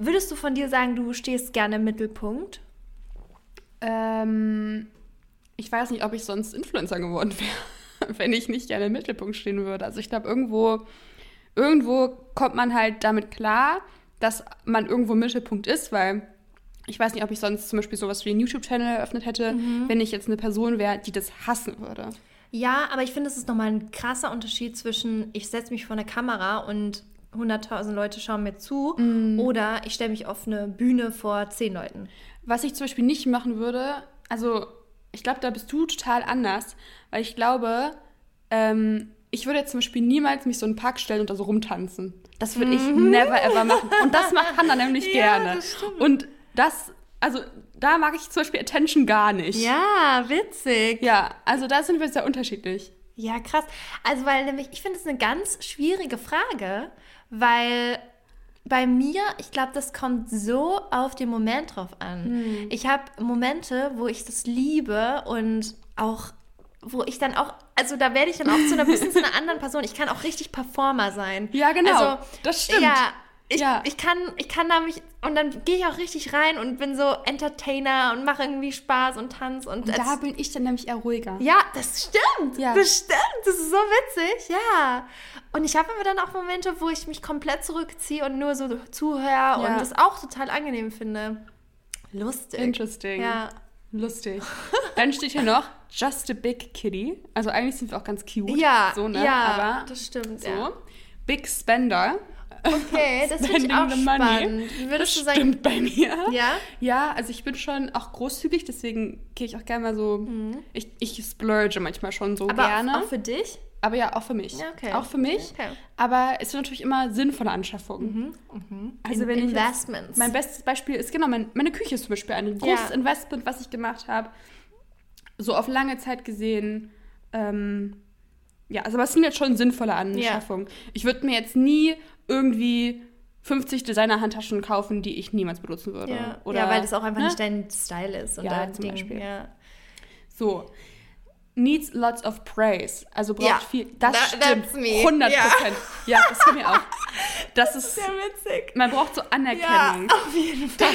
Würdest du von dir sagen, du stehst gerne im Mittelpunkt? Ähm, ich weiß nicht, ob ich sonst Influencer geworden wäre, wenn ich nicht gerne im Mittelpunkt stehen würde. Also ich glaube, irgendwo, irgendwo kommt man halt damit klar, dass man irgendwo im Mittelpunkt ist, weil ich weiß nicht, ob ich sonst zum Beispiel sowas wie einen YouTube-Channel eröffnet hätte, mhm. wenn ich jetzt eine Person wäre, die das hassen würde. Ja, aber ich finde, es ist nochmal ein krasser Unterschied zwischen, ich setze mich vor eine Kamera und 100.000 Leute schauen mir zu mm. oder ich stelle mich auf eine Bühne vor 10 Leuten. Was ich zum Beispiel nicht machen würde, also ich glaube, da bist du total anders, weil ich glaube, ähm, ich würde jetzt zum Beispiel niemals mich so in den Park stellen und da so rumtanzen. Das würde ich mhm. never ever machen. Und das macht Hannah nämlich ja, gerne. Das und das, also da mag ich zum Beispiel Attention gar nicht. Ja, witzig. Ja, also da sind wir sehr unterschiedlich. Ja, krass. Also, weil nämlich, ich finde es eine ganz schwierige Frage, weil bei mir, ich glaube, das kommt so auf den Moment drauf an. Hm. Ich habe Momente, wo ich das liebe und auch, wo ich dann auch, also da werde ich dann auch zu einer bisschen zu einer anderen Person. Ich kann auch richtig Performer sein. Ja, genau. Also, das stimmt. Ja, ich, ja. ich, kann, ich kann da mich, und dann gehe ich auch richtig rein und bin so Entertainer und mache irgendwie Spaß und Tanz. Und, und da bin ich dann nämlich eher ruhiger. Ja, das stimmt. Ja. Das stimmt. Das ist so witzig. Ja. Und ich habe aber dann auch Momente, wo ich mich komplett zurückziehe und nur so zuhöre ja. und das auch total angenehm finde. Lustig. Interesting. Ja. Lustig. Dann steht hier noch Just a Big Kitty. Also eigentlich sind wir auch ganz cute. Ja, so, ne? ja aber das stimmt. So. Ja. Big Spender. Okay, das finde ich auch spannend. Würdest das du sagen? stimmt bei mir. Ja? Ja, also ich bin schon auch großzügig, deswegen gehe ich auch gerne mal so, mhm. ich, ich splurge manchmal schon so Aber gerne. auch für dich? Aber ja, auch für mich. Ja, okay. Auch für mich. Okay. Aber es sind natürlich immer sinnvolle Anschaffungen. Mhm. Mhm. Also In wenn Investments. Jetzt, mein bestes Beispiel ist, genau, mein, meine Küche ist zum Beispiel ein großes ja. Investment, was ich gemacht habe. So auf lange Zeit gesehen. Ähm, ja, also was sind jetzt schon sinnvolle Anschaffungen. Ja. Ich würde mir jetzt nie irgendwie 50 Designer-Handtaschen kaufen, die ich niemals benutzen würde. Ja, Oder, ja weil das auch einfach ne? nicht dein Style ist. ja, zum Ding. Beispiel. Ja. So. needs lots of praise. Also braucht Ja, viel. Das that- stimmt. that's me. 100 Prozent. Ja. das für mir auch. Das ist. Sehr witzig. Man braucht so Ja, Anerkennung. auf jeden Fall.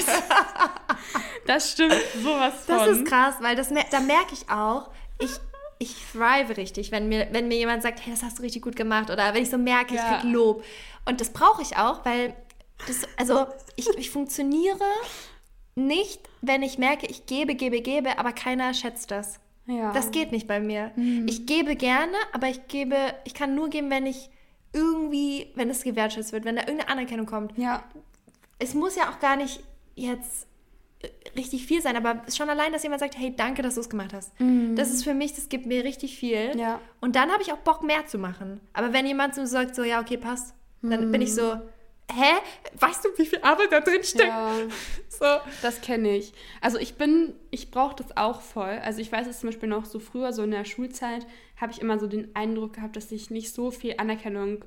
Das stimmt sowas von. Das ist krass, weil das, da merke ich auch, ich, ich thrive richtig, wenn mir, wenn mir jemand sagt, hey, das hast du richtig gut gemacht oder wenn ich so merke, Ja. ich krieg Lob. Und das brauche ich auch, weil das, also ich, ich funktioniere nicht, wenn ich merke, ich gebe, gebe, gebe, aber keiner schätzt das. Ja. Das geht nicht bei mir. Ich gebe gerne, aber ich gebe, ich kann nur geben, wenn ich irgendwie, wenn es gewertschätzt wird, wenn da irgendeine Anerkennung kommt Ja. es muss ja auch gar nicht jetzt richtig viel sein, aber schon allein, dass jemand sagt, hey, danke, dass du es gemacht hast. Das ist für mich, das gibt mir richtig viel. Ja. Und dann habe ich auch Bock, mehr zu machen. Aber wenn jemand so sagt, so, ja, okay, passt, dann bin ich so, hä? Weißt du, wie viel Arbeit da drin steckt? Ja. So. Das kenne ich. Also ich bin, ich brauche das auch voll. Also ich weiß es zum Beispiel noch so früher, so in der Schulzeit, habe ich immer so den Eindruck gehabt, dass ich nicht so viel Anerkennung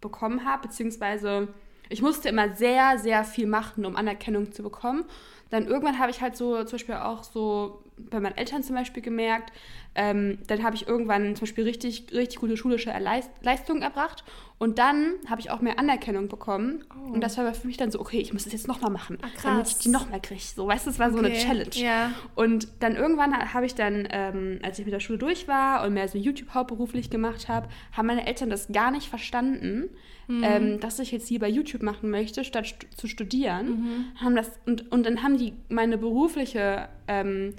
bekommen habe, beziehungsweise ich musste immer sehr, sehr viel machen, um Anerkennung zu bekommen. Dann irgendwann habe ich halt so zum Beispiel auch so bei meinen Eltern zum Beispiel gemerkt, ähm, dann habe ich irgendwann zum Beispiel richtig, richtig gute schulische Leist Leistungen erbracht und dann habe ich auch mehr Anerkennung bekommen und das war für mich dann so, okay, ich muss das jetzt nochmal machen, Oh. Krass. damit ich die nochmal kriege. So, weißt du, es war so eine Okay, Challenge. ja. Und dann irgendwann ha- habe ich dann, ähm, als ich mit der Schule durch war und mehr so YouTube hauptberuflich gemacht habe, haben meine Eltern das gar nicht verstanden, Mhm. ähm, dass ich jetzt lieber YouTube machen möchte, statt stu zu studieren. Mhm. Haben das, und, und dann haben die meine berufliche, ähm,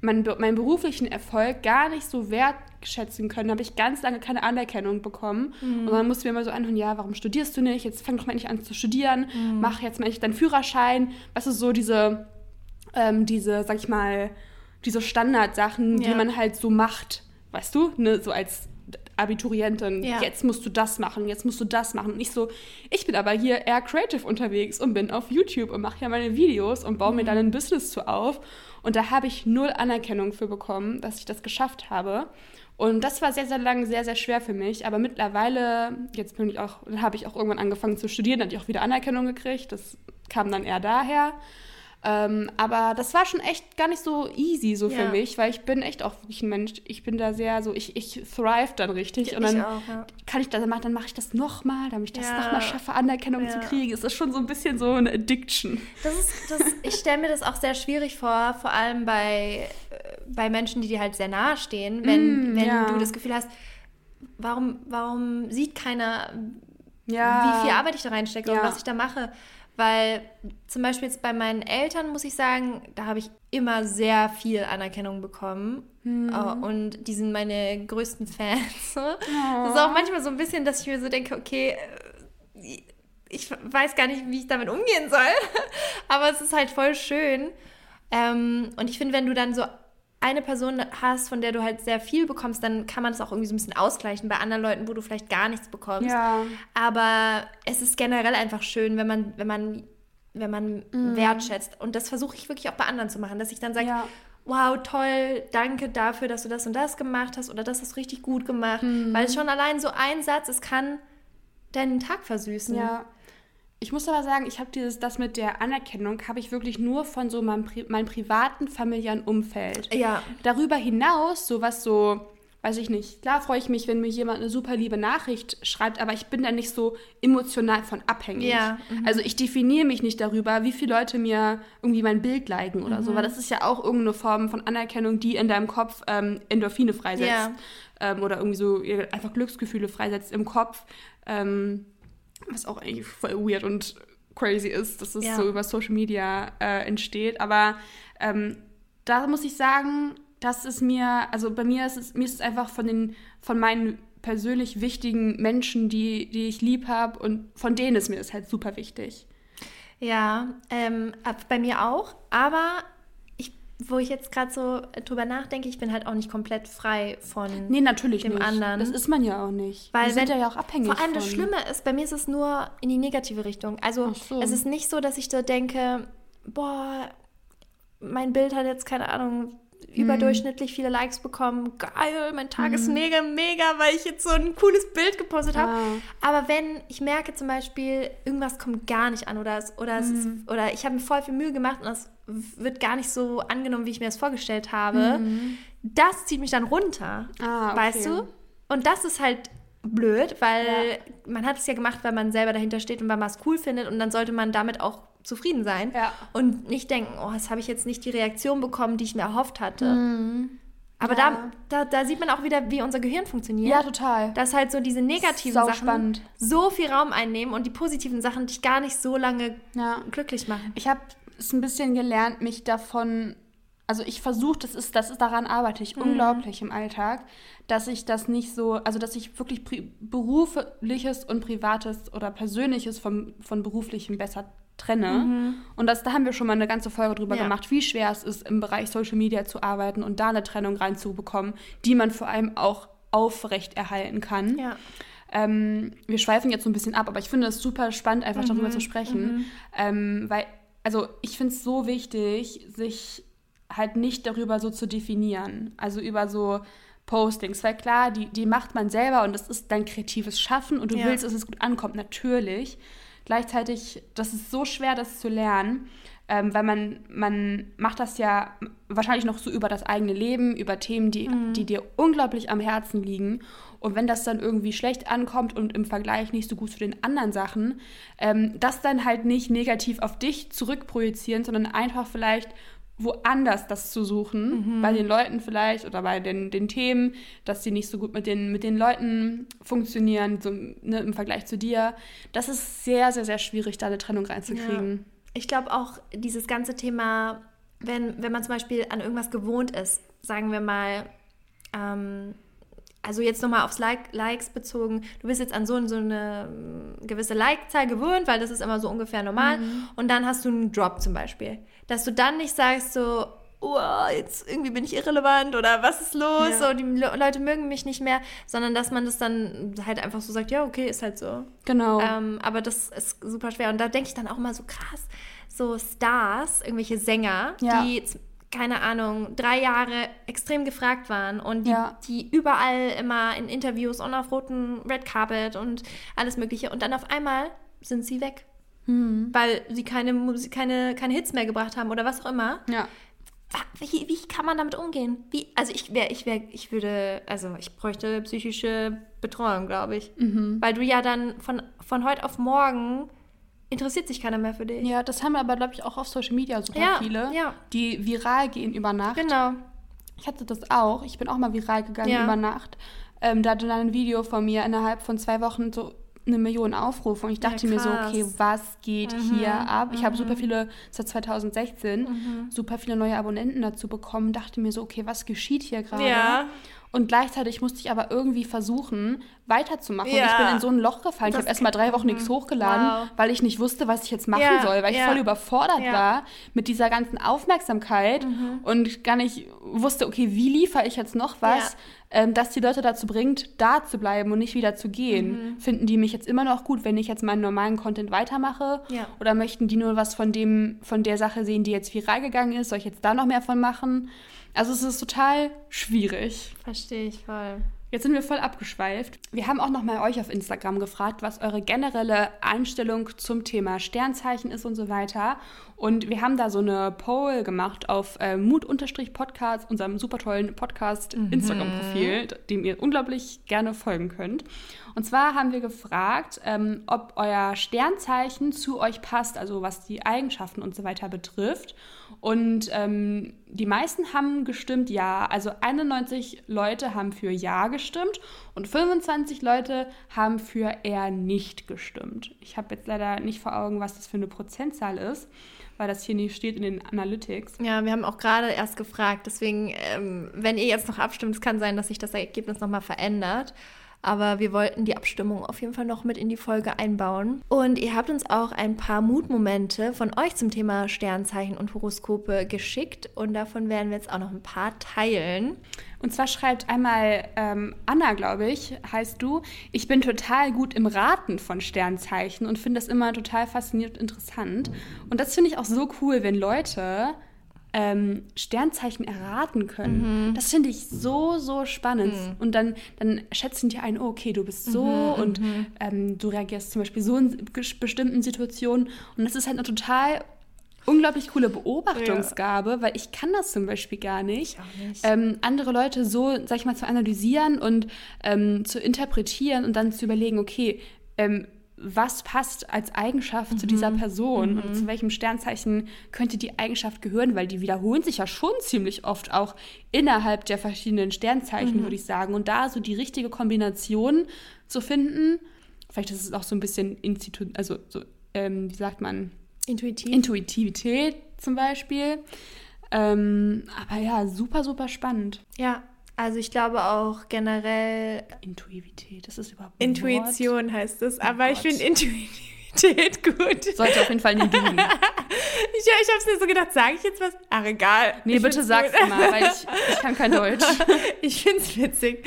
meinen, be- meinen beruflichen Erfolg gar nicht so wertschätzen können. Habe ich ganz lange keine Anerkennung bekommen. Mhm. Und dann musste mir immer so anhören, ja, warum studierst du nicht? Jetzt fang doch mal endlich an zu studieren. Mhm. Mach jetzt mal endlich deinen Führerschein. Was ist so diese ähm, diese, sag ich mal, diese Standardsachen, die Ja. man halt so macht, weißt du, ne, so als Abiturientin, Ja. jetzt musst du das machen, jetzt musst du das machen. Und ich so, ich bin aber hier eher creative unterwegs und bin auf YouTube und mache ja meine Videos und baue mir Mhm. dann ein Business zu auf. Und da habe ich null Anerkennung für bekommen, dass ich das geschafft habe. Und das war sehr, sehr lang sehr, sehr schwer für mich. Aber mittlerweile, jetzt bin ich auch, habe ich auch irgendwann angefangen zu studieren, dann hatte ich auch wieder Anerkennung gekriegt. Das kam dann eher daher. Ähm, aber das war schon echt gar nicht so easy so für Ja. mich, weil ich bin echt auch wirklich ein Mensch. Ich bin da sehr so, ich, ich thrive dann richtig. und dann ich auch, ja. kann ich das, dann mach- dann mache ich das nochmal, damit ich das Ja. nochmal schaffe, Anerkennung zu Ja. kriegen. Es ist schon so ein bisschen so eine Addiction. Das ist, das, ich stelle mir das auch sehr schwierig vor, vor allem bei, äh, bei Menschen, die dir halt sehr nahe stehen, wenn, Mm, wenn du das Gefühl hast, warum, warum sieht keiner, wie viel Arbeit ich da reinstecke und was ich da mache. Weil zum Beispiel jetzt bei meinen Eltern, muss ich sagen, da habe ich immer sehr viel Anerkennung bekommen. Mhm. Und die sind meine größten Fans. Das ist auch manchmal so ein bisschen, dass ich mir so denke, okay, äh, ich weiß gar nicht, wie ich damit umgehen soll. Aber es ist halt voll schön. Ähm, und ich finde, wenn du dann so eine Person hast, von der du halt sehr viel bekommst, dann kann man das auch irgendwie so ein bisschen ausgleichen bei anderen Leuten, wo du vielleicht gar nichts bekommst. Ja. Aber es ist generell einfach schön, wenn man, wenn man, wenn man Mhm. wertschätzt. Und das versuche ich wirklich auch bei anderen zu machen, dass ich dann sage, Ja. wow, toll, danke dafür, dass du das und das gemacht hast oder das hast du richtig gut gemacht. Mhm. Weil schon allein so ein Satz, es kann deinen Tag versüßen. Ja. Ich muss aber sagen, ich habe dieses, das mit der Anerkennung, habe ich wirklich nur von so meinem, Pri meinem privaten, familiären Umfeld. Ja. Darüber hinaus, sowas so, weiß ich nicht, klar freue ich mich, wenn mir jemand eine super liebe Nachricht schreibt, aber ich bin da nicht so emotional von abhängig. Ja, mhm. Also ich definiere mich nicht darüber, wie viele Leute mir irgendwie mein Bild liken oder Mhm. so, weil das ist ja auch irgendeine Form von Anerkennung, die in deinem Kopf ähm, Endorphine freisetzt. Ja. Ähm, oder irgendwie so einfach Glücksgefühle freisetzt im Kopf. Ähm, was auch eigentlich voll weird und crazy ist, dass es Ja. so über Social Media äh, entsteht. Aber ähm, da muss ich sagen, das ist mir, also bei mir ist es, mir ist es einfach von den, von meinen persönlich wichtigen Menschen, die, die ich lieb habe und von denen ist mir das halt super wichtig. Ja, ähm, bei mir auch. Aber wo ich jetzt gerade so drüber nachdenke, ich bin halt auch nicht komplett frei von. Nee, natürlich Dem nicht. anderen. Das ist man ja auch nicht. Weil Wir sind wenn- ja auch abhängig Vor allem von. das Schlimme ist, bei mir ist es nur in die negative Richtung. Also so. es ist nicht so, dass ich da denke, boah, mein Bild hat jetzt keine Ahnung überdurchschnittlich viele Likes bekommen. Geil, mein Tag ist mega, mega, weil ich jetzt so ein cooles Bild gepostet habe. Ah. Aber wenn ich merke zum Beispiel, irgendwas kommt gar nicht an oder, es, oder, es ist, oder ich habe mir voll viel Mühe gemacht und es wird gar nicht so angenommen, wie ich mir das vorgestellt habe, das zieht mich dann runter. Ah, okay. Weißt du? Und das ist halt blöd, weil man hat es ja gemacht, weil man selber dahinter steht und weil man es cool findet und dann sollte man damit auch zufrieden sein Ja. und nicht denken, oh, das habe ich jetzt nicht die Reaktion bekommen, die ich mir erhofft hatte. Aber Ja. da, da, da sieht man auch wieder, wie unser Gehirn funktioniert. Ja, total. Dass halt so diese negativen Sau Sachen spannend. so viel Raum einnehmen und die positiven Sachen dich gar nicht so lange Ja. glücklich machen. Ich habe es ein bisschen gelernt, mich davon, also ich versuche, das ist, das ist, daran arbeite ich unglaublich im Alltag, dass ich das nicht so, also dass ich wirklich berufliches und privates oder persönliches vom, von beruflichem besser trenne. Und das, da haben wir schon mal eine ganze Folge drüber Ja. gemacht, wie schwer es ist, im Bereich Social Media zu arbeiten und da eine Trennung reinzubekommen, die man vor allem auch aufrecht erhalten kann. Ja. Ähm, wir schweifen jetzt so ein bisschen ab, aber ich finde es super spannend, einfach darüber zu sprechen. Ähm, weil, also ich finde es so wichtig, sich halt nicht darüber so zu definieren. Also über so Postings. Weil klar, die, die macht man selber und das ist dein kreatives Schaffen und du Ja. willst, dass es gut ankommt, natürlich. Gleichzeitig, das ist so schwer, das zu lernen, ähm, weil man, man macht das ja wahrscheinlich noch so über das eigene Leben, über Themen, die, die dir unglaublich am Herzen liegen. Und wenn das dann irgendwie schlecht ankommt und im Vergleich nicht so gut zu den anderen Sachen, ähm, das dann halt nicht negativ auf dich zurückprojizieren, sondern einfach vielleicht woanders das zu suchen, bei den Leuten vielleicht oder bei den, den Themen, dass die nicht so gut mit den, mit den Leuten funktionieren, so, ne, im Vergleich zu dir. Das ist sehr, sehr, sehr schwierig, da eine Trennung reinzukriegen. Ich glaube auch dieses ganze Thema, wenn, wenn man zum Beispiel an irgendwas gewohnt ist, sagen wir mal, ähm, also jetzt nochmal aufs like, Likes bezogen, du bist jetzt an so, so eine ähm, gewisse Like-Zahl gewöhnt, weil das ist immer so ungefähr normal. Und dann hast du einen Drop zum Beispiel. Dass du dann nicht sagst so, oh, jetzt irgendwie bin ich irrelevant oder was ist los? Ja. So, die Le Leute mögen mich nicht mehr, sondern dass man das dann halt einfach so sagt, ja, okay, ist halt so. Genau. Ähm, aber das ist super schwer. Und da denke ich dann auch mal so krass, so Stars, irgendwelche Sänger, Ja. die, jetzt, keine Ahnung, drei Jahre extrem gefragt waren und die, Ja. die überall immer in Interviews und auf roten Red Carpet und alles Mögliche. Und dann auf einmal sind sie weg. Hm. Weil sie keine, Musik, keine, keine Hits mehr gebracht haben oder was auch immer. ja. Wie, wie kann man damit umgehen? Wie, also ich wäre, ich wäre, ich würde, also ich bräuchte psychische Betreuung, glaube ich. Mhm. Weil du ja dann von, von heute auf morgen interessiert sich keiner mehr für dich. Ja, das haben aber, glaube ich, auch auf Social Media super Ja, viele, ja. die viral gehen über Nacht. Genau. Ich hatte das auch. Ich bin auch mal viral gegangen Ja. über Nacht. Ähm, da hatte dann ein Video von mir innerhalb von zwei Wochen so eine Million Aufrufe. Und ich Ja, dachte mir so. Mhm. okay, was geht hier ab? Ich habe super viele, seit 2016, super viele neue Abonnenten dazu bekommen. Dachte mir so, okay, was geschieht hier gerade? Ja. Und gleichzeitig musste ich aber irgendwie versuchen, weiterzumachen. Und Ja. ich bin in so ein Loch gefallen. Ich Das habe erst mal drei Wochen nichts hochgeladen, Wow. weil ich nicht wusste, was ich jetzt machen Ja, soll, weil ich ja. voll überfordert Ja. war mit dieser ganzen Aufmerksamkeit Mhm. und gar nicht wusste, okay, wie liefere ich jetzt noch was, ähm, das die Leute dazu bringt, da zu bleiben und nicht wieder zu gehen. Mhm. Finden die mich jetzt immer noch gut, wenn ich jetzt meinen normalen Content weitermache? Ja. Oder möchten die nur was von dem, von der Sache sehen, die jetzt viral gegangen ist? Soll ich jetzt da noch mehr von machen? Also es ist total schwierig. Verstehe ich voll. Jetzt sind wir voll abgeschweift. Wir haben auch noch mal euch auf Instagram gefragt, was eure generelle Einstellung zum Thema Sternzeichen ist und so weiter. Und wir haben da so eine Poll gemacht auf äh, Mut-Podcast, unserem super tollen Podcast-Instagram-Profil, dem ihr unglaublich gerne folgen könnt. Und zwar haben wir gefragt, ähm, ob euer Sternzeichen zu euch passt, also was die Eigenschaften und so weiter betrifft. Und ähm, die meisten haben gestimmt ja. Also 91 Leute haben für ja gestimmt und 25 Leute haben für eher nicht gestimmt. Ich habe jetzt leider nicht vor Augen, was das für eine Prozentzahl ist, weil das hier nicht steht in den Analytics. Ja, wir haben auch gerade erst gefragt. Deswegen, ähm, wenn ihr jetzt noch abstimmt, es kann sein, dass sich das Ergebnis nochmal verändert. Aber wir wollten die Abstimmung auf jeden Fall noch mit in die Folge einbauen. Und ihr habt uns auch ein paar Mutmomente von euch zum Thema Sternzeichen und Horoskope geschickt. Und davon werden wir jetzt auch noch ein paar teilen. Und zwar schreibt einmal ähm, Anna, glaube ich, heißt du, ich bin total gut im Raten von Sternzeichen und finde das immer total faszinierend und interessant. Und das finde ich auch so cool, wenn Leute ähm, Sternzeichen erraten können. Mhm. Das finde ich so, so spannend. Und dann, dann schätzen die ein, oh, okay, du bist so Mhm, und ähm, du reagierst zum Beispiel so in bestimmten Situationen. Und das ist halt eine total unglaublich coole Beobachtungsgabe, weil ich kann das zum Beispiel gar nicht. nicht. Ähm, andere Leute so, sag ich mal, zu analysieren und ähm, zu interpretieren und dann zu überlegen, okay, ähm, was passt als Eigenschaft zu dieser Person und zu welchem Sternzeichen könnte die Eigenschaft gehören, weil die wiederholen sich ja schon ziemlich oft auch innerhalb der verschiedenen Sternzeichen, würde ich sagen. Und da so die richtige Kombination zu finden, vielleicht ist es auch so ein bisschen Institut, also so, ähm, wie sagt man, Intuitiv. Intuitivität zum Beispiel. Ähm, aber ja, super, super spannend. ja, also ich glaube auch generell Intuitivität, das ist überhaupt ein Wort? Intuition heißt es, aber ich Gott. finde Intuitivität gut. Sollte auf jeden Fall nicht tun. Ich, ich habe es mir so gedacht, sage ich jetzt was? Ach, egal. Nee, Ich bitte find's sag's gut. mal, weil ich, ich kann kein Deutsch. ich finde es witzig.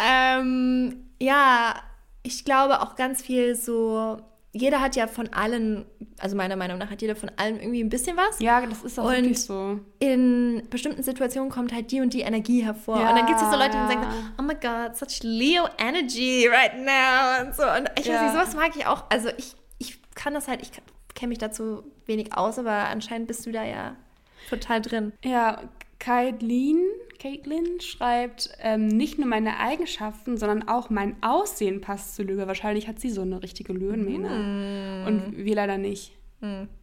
Ähm, ja, ich glaube auch ganz viel so, jeder hat ja von allen, also meiner Meinung nach hat jeder von allem irgendwie ein bisschen was. Ja, das ist auch Und- wirklich so. In bestimmten Situationen kommt halt die und die Energie hervor. Ja. Und dann gibt es so Leute, die sagen, oh my God, such Leo energy right now und so. Und ich weiß Ja. nicht, sowas mag ich auch. Also ich, ich kann das halt, ich kenne mich dazu wenig aus, aber anscheinend bist du da ja total drin. Ja, Caitlin, Caitlin schreibt, ähm, nicht nur meine Eigenschaften, sondern auch mein Aussehen passt zu Löwe. Wahrscheinlich hat sie so eine richtige Löwenmähne. Und wir leider nicht.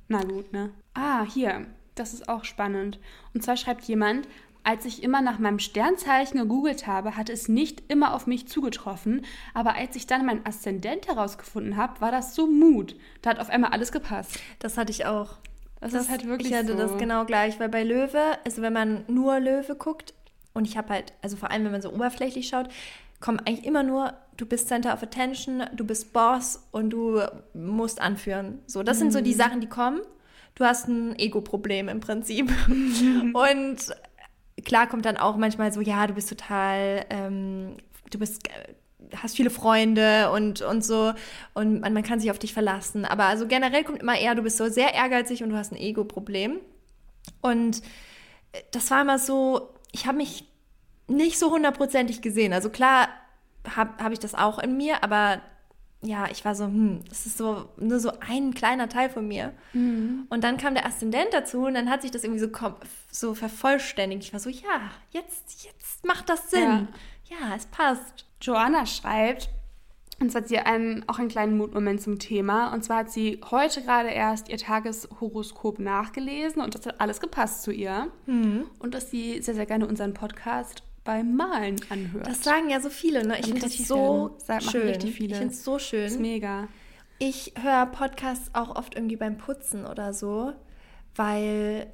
Na gut, ne? Ah, hier. Das ist auch spannend. Und zwar schreibt jemand, als ich immer nach meinem Sternzeichen gegoogelt habe, hat es nicht immer auf mich zugetroffen, aber als ich dann mein Aszendent herausgefunden habe, war das so Mut. Da hat auf einmal alles gepasst. Das hatte ich auch. Das, ist halt wirklich Ich hatte so. das genau gleich, weil bei Löwe, also wenn man nur Löwe guckt, und ich habe halt, also vor allem wenn man so oberflächlich schaut, kommt eigentlich immer nur, du bist Center of Attention, du bist Boss und du musst anführen. So, das sind so Mhm. die Sachen, die kommen. Du hast ein Ego-Problem im Prinzip. und klar kommt dann auch manchmal so, ja, du bist total, ähm, du bist, hast viele Freunde und, und so und man, man kann sich auf dich verlassen. Aber also generell kommt immer eher, du bist so sehr ehrgeizig und du hast ein Ego-Problem. Und äh, das war immer so, ich habe mich nicht so hundertprozentig gesehen. Also klar habe hab ich das auch in mir, aber ja, ich war so, hm, das ist so nur so ein kleiner Teil von mir. Und dann kam der Aszendent dazu und dann hat sich das irgendwie so, so vervollständigt. Ich war so, ja, jetzt, jetzt macht das Sinn. Ja, es passt. Joanna schreibt, und zwar hat sie einen, auch einen kleinen Mutmoment zum Thema. Und zwar hat sie heute gerade erst ihr Tageshoroskop nachgelesen und das hat alles gepasst zu ihr. Mhm. Und dass sie sehr, sehr gerne unseren Podcast beim Malen anhört. Das sagen ja so viele, ne? Ich finde das so werden. Schön. richtig viele. Ich finde es so schön. ist mega. Ich höre Podcasts auch oft irgendwie beim Putzen oder so, weil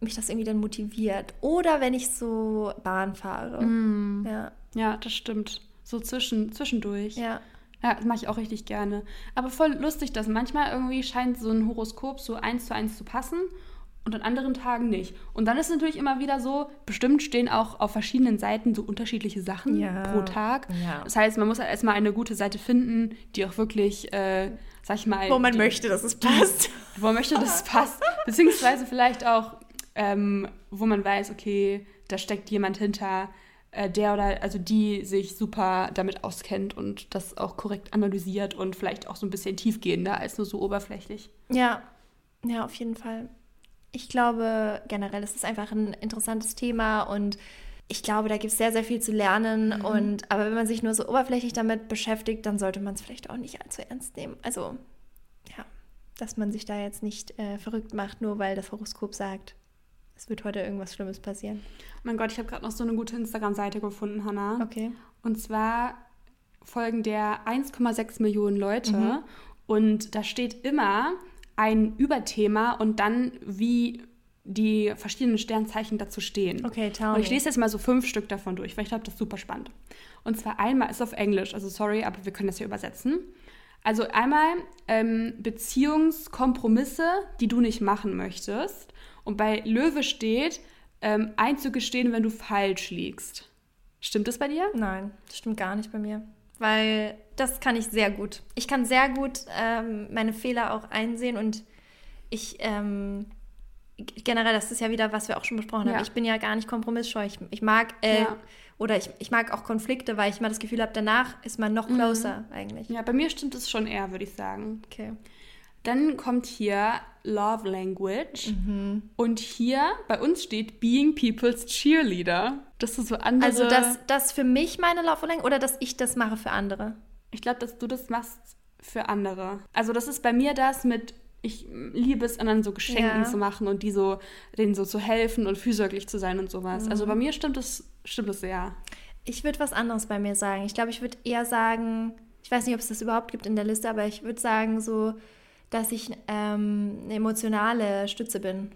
mich das irgendwie dann motiviert. Oder wenn ich so Bahn fahre. Mm. Ja, Ja, das stimmt. So zwischen, zwischendurch. ja. Ja, das mache ich auch richtig gerne. Aber voll lustig, dass manchmal irgendwie scheint so ein Horoskop so eins zu eins zu passen und an anderen Tagen nicht. Und dann ist es natürlich immer wieder so, bestimmt stehen auch auf verschiedenen Seiten so unterschiedliche Sachen Ja. pro Tag. Ja. Das heißt, man muss halt erstmal eine gute Seite finden, die auch wirklich, äh, sag ich mal, Wo man die, möchte, dass es passt. wo man möchte, dass es passt. Beziehungsweise vielleicht auch, ähm, wo man weiß, okay, da steckt jemand hinter, äh, der oder also die sich super damit auskennt und das auch korrekt analysiert und vielleicht auch so ein bisschen tiefgehender als nur so oberflächlich. Ja, ja, auf jeden Fall. Ich glaube, generell ist es einfach ein interessantes Thema und ich glaube, da gibt es sehr, sehr viel zu lernen. Und aber wenn man sich nur so oberflächlich damit beschäftigt, dann sollte man es vielleicht auch nicht allzu ernst nehmen. Also, ja, dass man sich da jetzt nicht äh, verrückt macht, nur weil das Horoskop sagt, es wird heute irgendwas Schlimmes passieren. mein Gott, ich habe gerade noch so eine gute Instagram-Seite gefunden, Hannah. Okay. Und zwar folgen der 1,6 Millionen Leute und da steht immer ein Überthema und dann wie die verschiedenen Sternzeichen dazu stehen. Okay, tell Und ich lese jetzt mal so fünf Stück davon durch, weil ich glaube, das ist super spannend. Und zwar einmal ist auf Englisch, also sorry, aber wir können das hier übersetzen. Also einmal ähm, Beziehungskompromisse, die du nicht machen möchtest. Und bei Löwe steht, ähm, einzugestehen, wenn du falsch liegst. Stimmt das bei dir? Nein, das stimmt gar nicht bei mir. Weil das kann ich sehr gut. Ich kann sehr gut ähm, meine Fehler auch einsehen und ich, ähm, generell, das ist ja wieder, was wir auch schon besprochen Ja. haben. Ich bin ja gar nicht kompromissscheu. Ich, ich mag, äh, Ja. oder ich, ich mag auch Konflikte, weil ich immer das Gefühl habe, danach ist man noch closer eigentlich. Ja, bei mir stimmt es schon eher, würde ich sagen. Okay. Dann kommt hier Love Language. Und hier bei uns steht Being People's Cheerleader. Das ist so andere. Also, dass das für mich meine Love Language oder dass ich das mache für andere? Ich glaube, dass du das machst für andere. Also das ist bei mir das mit, ich liebe es, anderen so Geschenken Ja. zu machen und die so, denen so zu helfen und fürsorglich zu sein und sowas. Also bei mir stimmt es, stimmt es sehr. Ich würde was anderes bei mir sagen. Ich glaube, ich würde eher sagen, ich weiß nicht, ob es das überhaupt gibt in der Liste, aber ich würde sagen so, dass ich ähm, eine emotionale Stütze bin.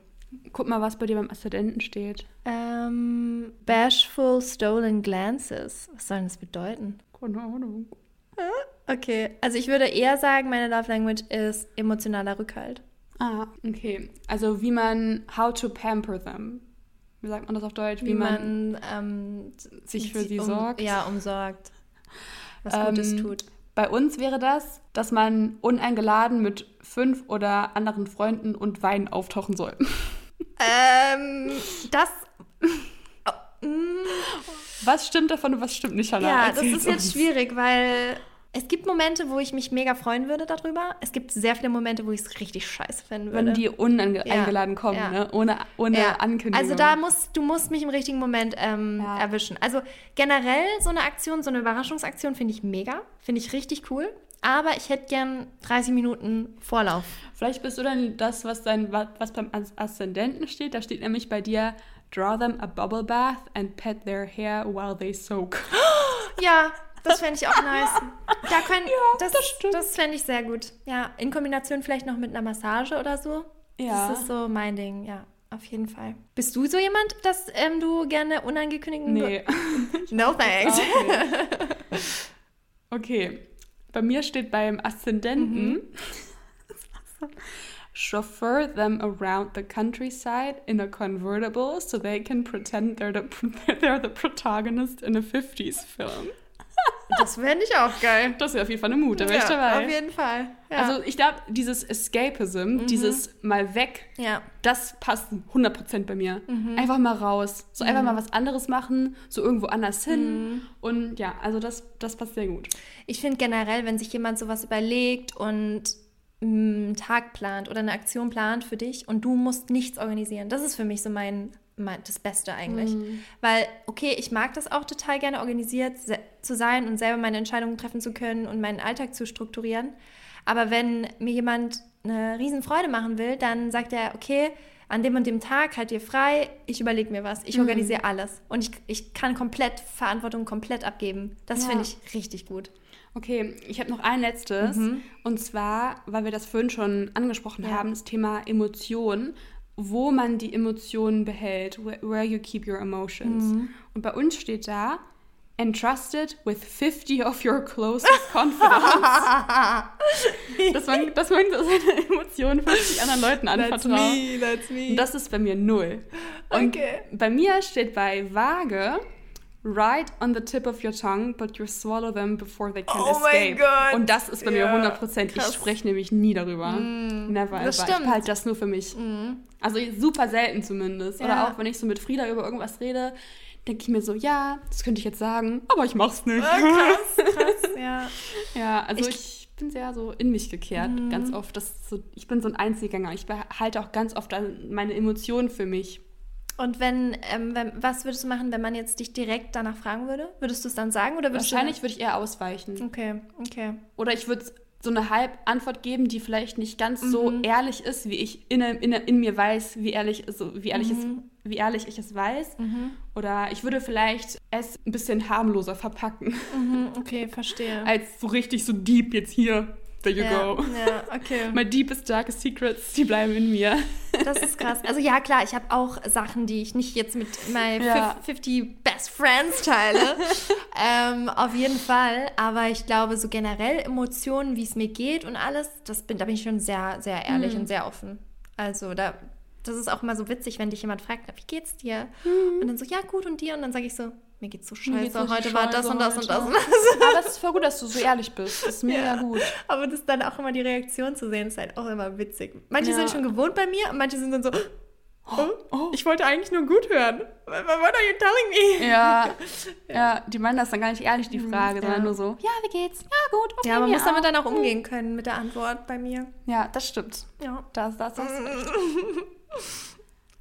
Guck mal, was bei dir beim Aszendenten steht. Ähm, bashful stolen glances. Was soll denn das bedeuten? Keine Ahnung. Okay, also ich würde eher sagen, meine Love Language ist emotionaler Rückhalt. Ah, okay. Also wie man, how to pamper them. Wie sagt man das auf Deutsch? Wie, man, ähm, sich für sie um, sorgt. Ja, umsorgt. Was Ähm, Gutes tut. Bei uns wäre das, dass man uneingeladen mit fünf oder anderen Freunden und Wein auftauchen soll. Ähm, das. Was stimmt davon und was stimmt nicht, Hannah? Ja, das ist jetzt schwierig, weil es gibt Momente, wo ich mich mega freuen würde darüber. Es gibt sehr viele Momente, wo ich es richtig scheiße finden würde. Wenn die uneingeladen kommen, ja. ne? ohne, ohne Ja. Ankündigung. Also da musst du musst mich im richtigen Moment ähm, Ja. erwischen. Also generell so eine Aktion, so eine Überraschungsaktion finde ich mega, finde ich richtig cool. Aber ich hätte gern 30 Minuten Vorlauf. Vielleicht bist du dann das, was, dein, was beim As- Aszendenten steht. Da steht nämlich bei dir, draw them a bubble bath and pet their hair while they soak. Ja, das fände ich auch nice. Da können, das, das stimmt. das fände ich sehr gut. Ja, in Kombination vielleicht noch mit einer Massage oder so. Ja. Das ist so mein Ding, ja. Auf jeden Fall. Bist du so jemand, dass ähm, du gerne unangekündigten... Nee. No thanks. Okay. okay. Bei mir steht beim Aszendenten, Mhm. chauffeur them around the countryside in a convertible so they can pretend they're the, they're the protagonist in a 50s film. Das fände ich auch geil. Das wäre auf jeden Fall eine Mut, da wäre ich ja, dabei. Auf jeden Fall. Ja. Also ich glaube, dieses Escapism, dieses mal weg, ja. das passt 100% bei mir. Mhm. Einfach mal raus. So einfach mal was anderes machen, so irgendwo anders hin. Mhm. Und ja, also das, das passt sehr gut. Ich finde generell, wenn sich jemand sowas überlegt und mm, einen Tag plant oder eine Aktion plant für dich und du musst nichts organisieren, das ist für mich so mein das Beste eigentlich. Weil, okay, ich mag das auch total gerne, organisiert zu sein und selber meine Entscheidungen treffen zu können und meinen Alltag zu strukturieren. Aber wenn mir jemand eine Riesenfreude machen will, dann sagt er, okay, an dem und dem Tag halt dir frei, ich überlege mir was, ich organisiere alles. Und ich, ich kann komplett Verantwortung komplett abgeben. Das Ja. finde ich richtig gut. Okay, ich habe noch ein letztes. Und zwar, weil wir das vorhin schon angesprochen Mhm. Ja. haben, das Thema Emotionen, wo man die Emotionen behält, where, you keep your emotions. Mhm. Und bei uns steht da, entrusted with 50 of your closest confidants. dass, man, dass man seine Emotionen 50 anderen Leuten anvertraut. that's me. Und das ist bei mir null. Und Okay. bei mir steht bei Waage, right on the tip of your tongue, but you swallow them before they can Oh mein escape. Gott. Und das ist bei mir Ja, 100 Prozent. Ich krass. Mm. spreche nämlich nie darüber. Never ever. das Ich stimmt. Mm. behalte das nur für mich. Also super selten zumindest. Oder Ja. auch wenn ich so mit Frieda über irgendwas rede, denke ich mir so, ja, das könnte ich jetzt sagen, aber ich mach's nicht. krass, krass, ja. Ja, also Ich- ich, bin sehr so in mich gekehrt, ganz oft. Das so, ich bin so ein Einzelgänger. Ich behalte auch ganz oft meine Emotionen für mich. Und wenn, ähm, wenn, was würdest du machen, wenn man jetzt dich direkt danach fragen würde? Würdest du es dann sagen oder würdest Wahrscheinlich würde ich eher ausweichen. du... Okay, okay. Oder ich würde so eine Halbantwort geben, die vielleicht nicht ganz so Mhm. ehrlich ist, wie ich in, in, in mir weiß, wie ehrlich, also wie, ehrlich Mhm. es, wie ehrlich ich es weiß. Oder ich würde vielleicht es ein bisschen harmloser verpacken, Mhm, okay, verstehe. als so richtig so deep jetzt hier. There you ja, go. ja, okay. My deepest, darkest secrets, die bleiben in mir. Das ist krass. Also ja, klar, ich habe auch Sachen, die ich nicht jetzt mit my Ja. 50 Best Friends teile. ähm, auf jeden Fall. Aber ich glaube, so generell Emotionen, wie es mir geht und alles, das bin, da bin ich schon sehr, sehr ehrlich und sehr offen. Also da, das ist auch immer so witzig, wenn dich jemand fragt, wie geht's dir? Und dann so, ja, gut und dir? Und dann sage ich so, mir geht's so geht's scheiße, richtig heute war das scheiße und das und das und das. Aber es ist voll gut, dass du so ehrlich bist. Das ist mega gut. Aber das dann auch immer die Reaktion zu sehen, ist halt auch immer witzig. Manche Ja. sind schon gewohnt bei mir und manche sind dann so, Oh, ich wollte eigentlich nur gut hören. What are you telling me? Ja, ja, die meinen das dann gar nicht ehrlich, die Frage, ja. sondern nur so, ja, wie geht's? Ja, gut, okay, Ja, man muss damit auch. dann auch umgehen können mit der Antwort bei mir. Ja, das stimmt. Ja. Das, das, das.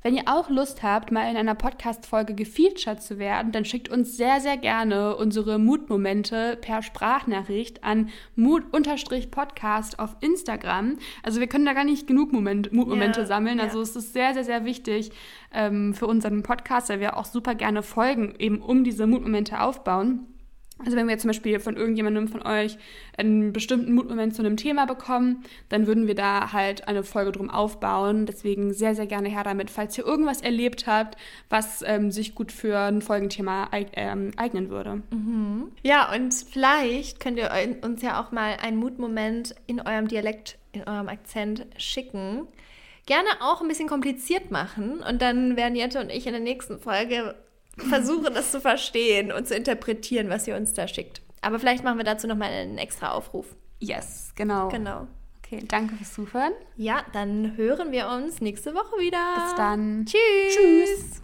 Wenn ihr auch Lust habt, mal in einer Podcast-Folge gefeatured zu werden, dann schickt uns sehr, sehr gerne unsere Mutmomente per Sprachnachricht an mut-podcast auf Instagram. Also wir können da gar nicht genug Moment, Mutmomente Ja, sammeln. ja. Also es ist sehr, sehr, sehr wichtig ähm, für unseren Podcast, weil wir auch super gerne Folgen eben um diese Mutmomente aufbauen. Also wenn wir zum Beispiel von irgendjemandem von euch einen bestimmten Mutmoment zu einem Thema bekommen, dann würden wir da halt eine Folge drum aufbauen. Deswegen sehr, sehr gerne her damit, falls ihr irgendwas erlebt habt, was ähm, sich gut für ein Folgenthema ähm, eignen würde. Ja, und vielleicht könnt ihr uns ja auch mal einen Mutmoment in eurem Dialekt, in eurem Akzent schicken. Gerne auch ein bisschen kompliziert machen. Und dann werden Jette und ich in der nächsten Folge versuchen, das zu verstehen und zu interpretieren, was ihr uns da schickt. Aber vielleicht machen wir dazu nochmal einen extra Aufruf. Yes, genau. Genau. Okay, danke fürs Zuhören. Ja, dann hören wir uns nächste Woche wieder. Bis dann. Tschüss. Tschüss.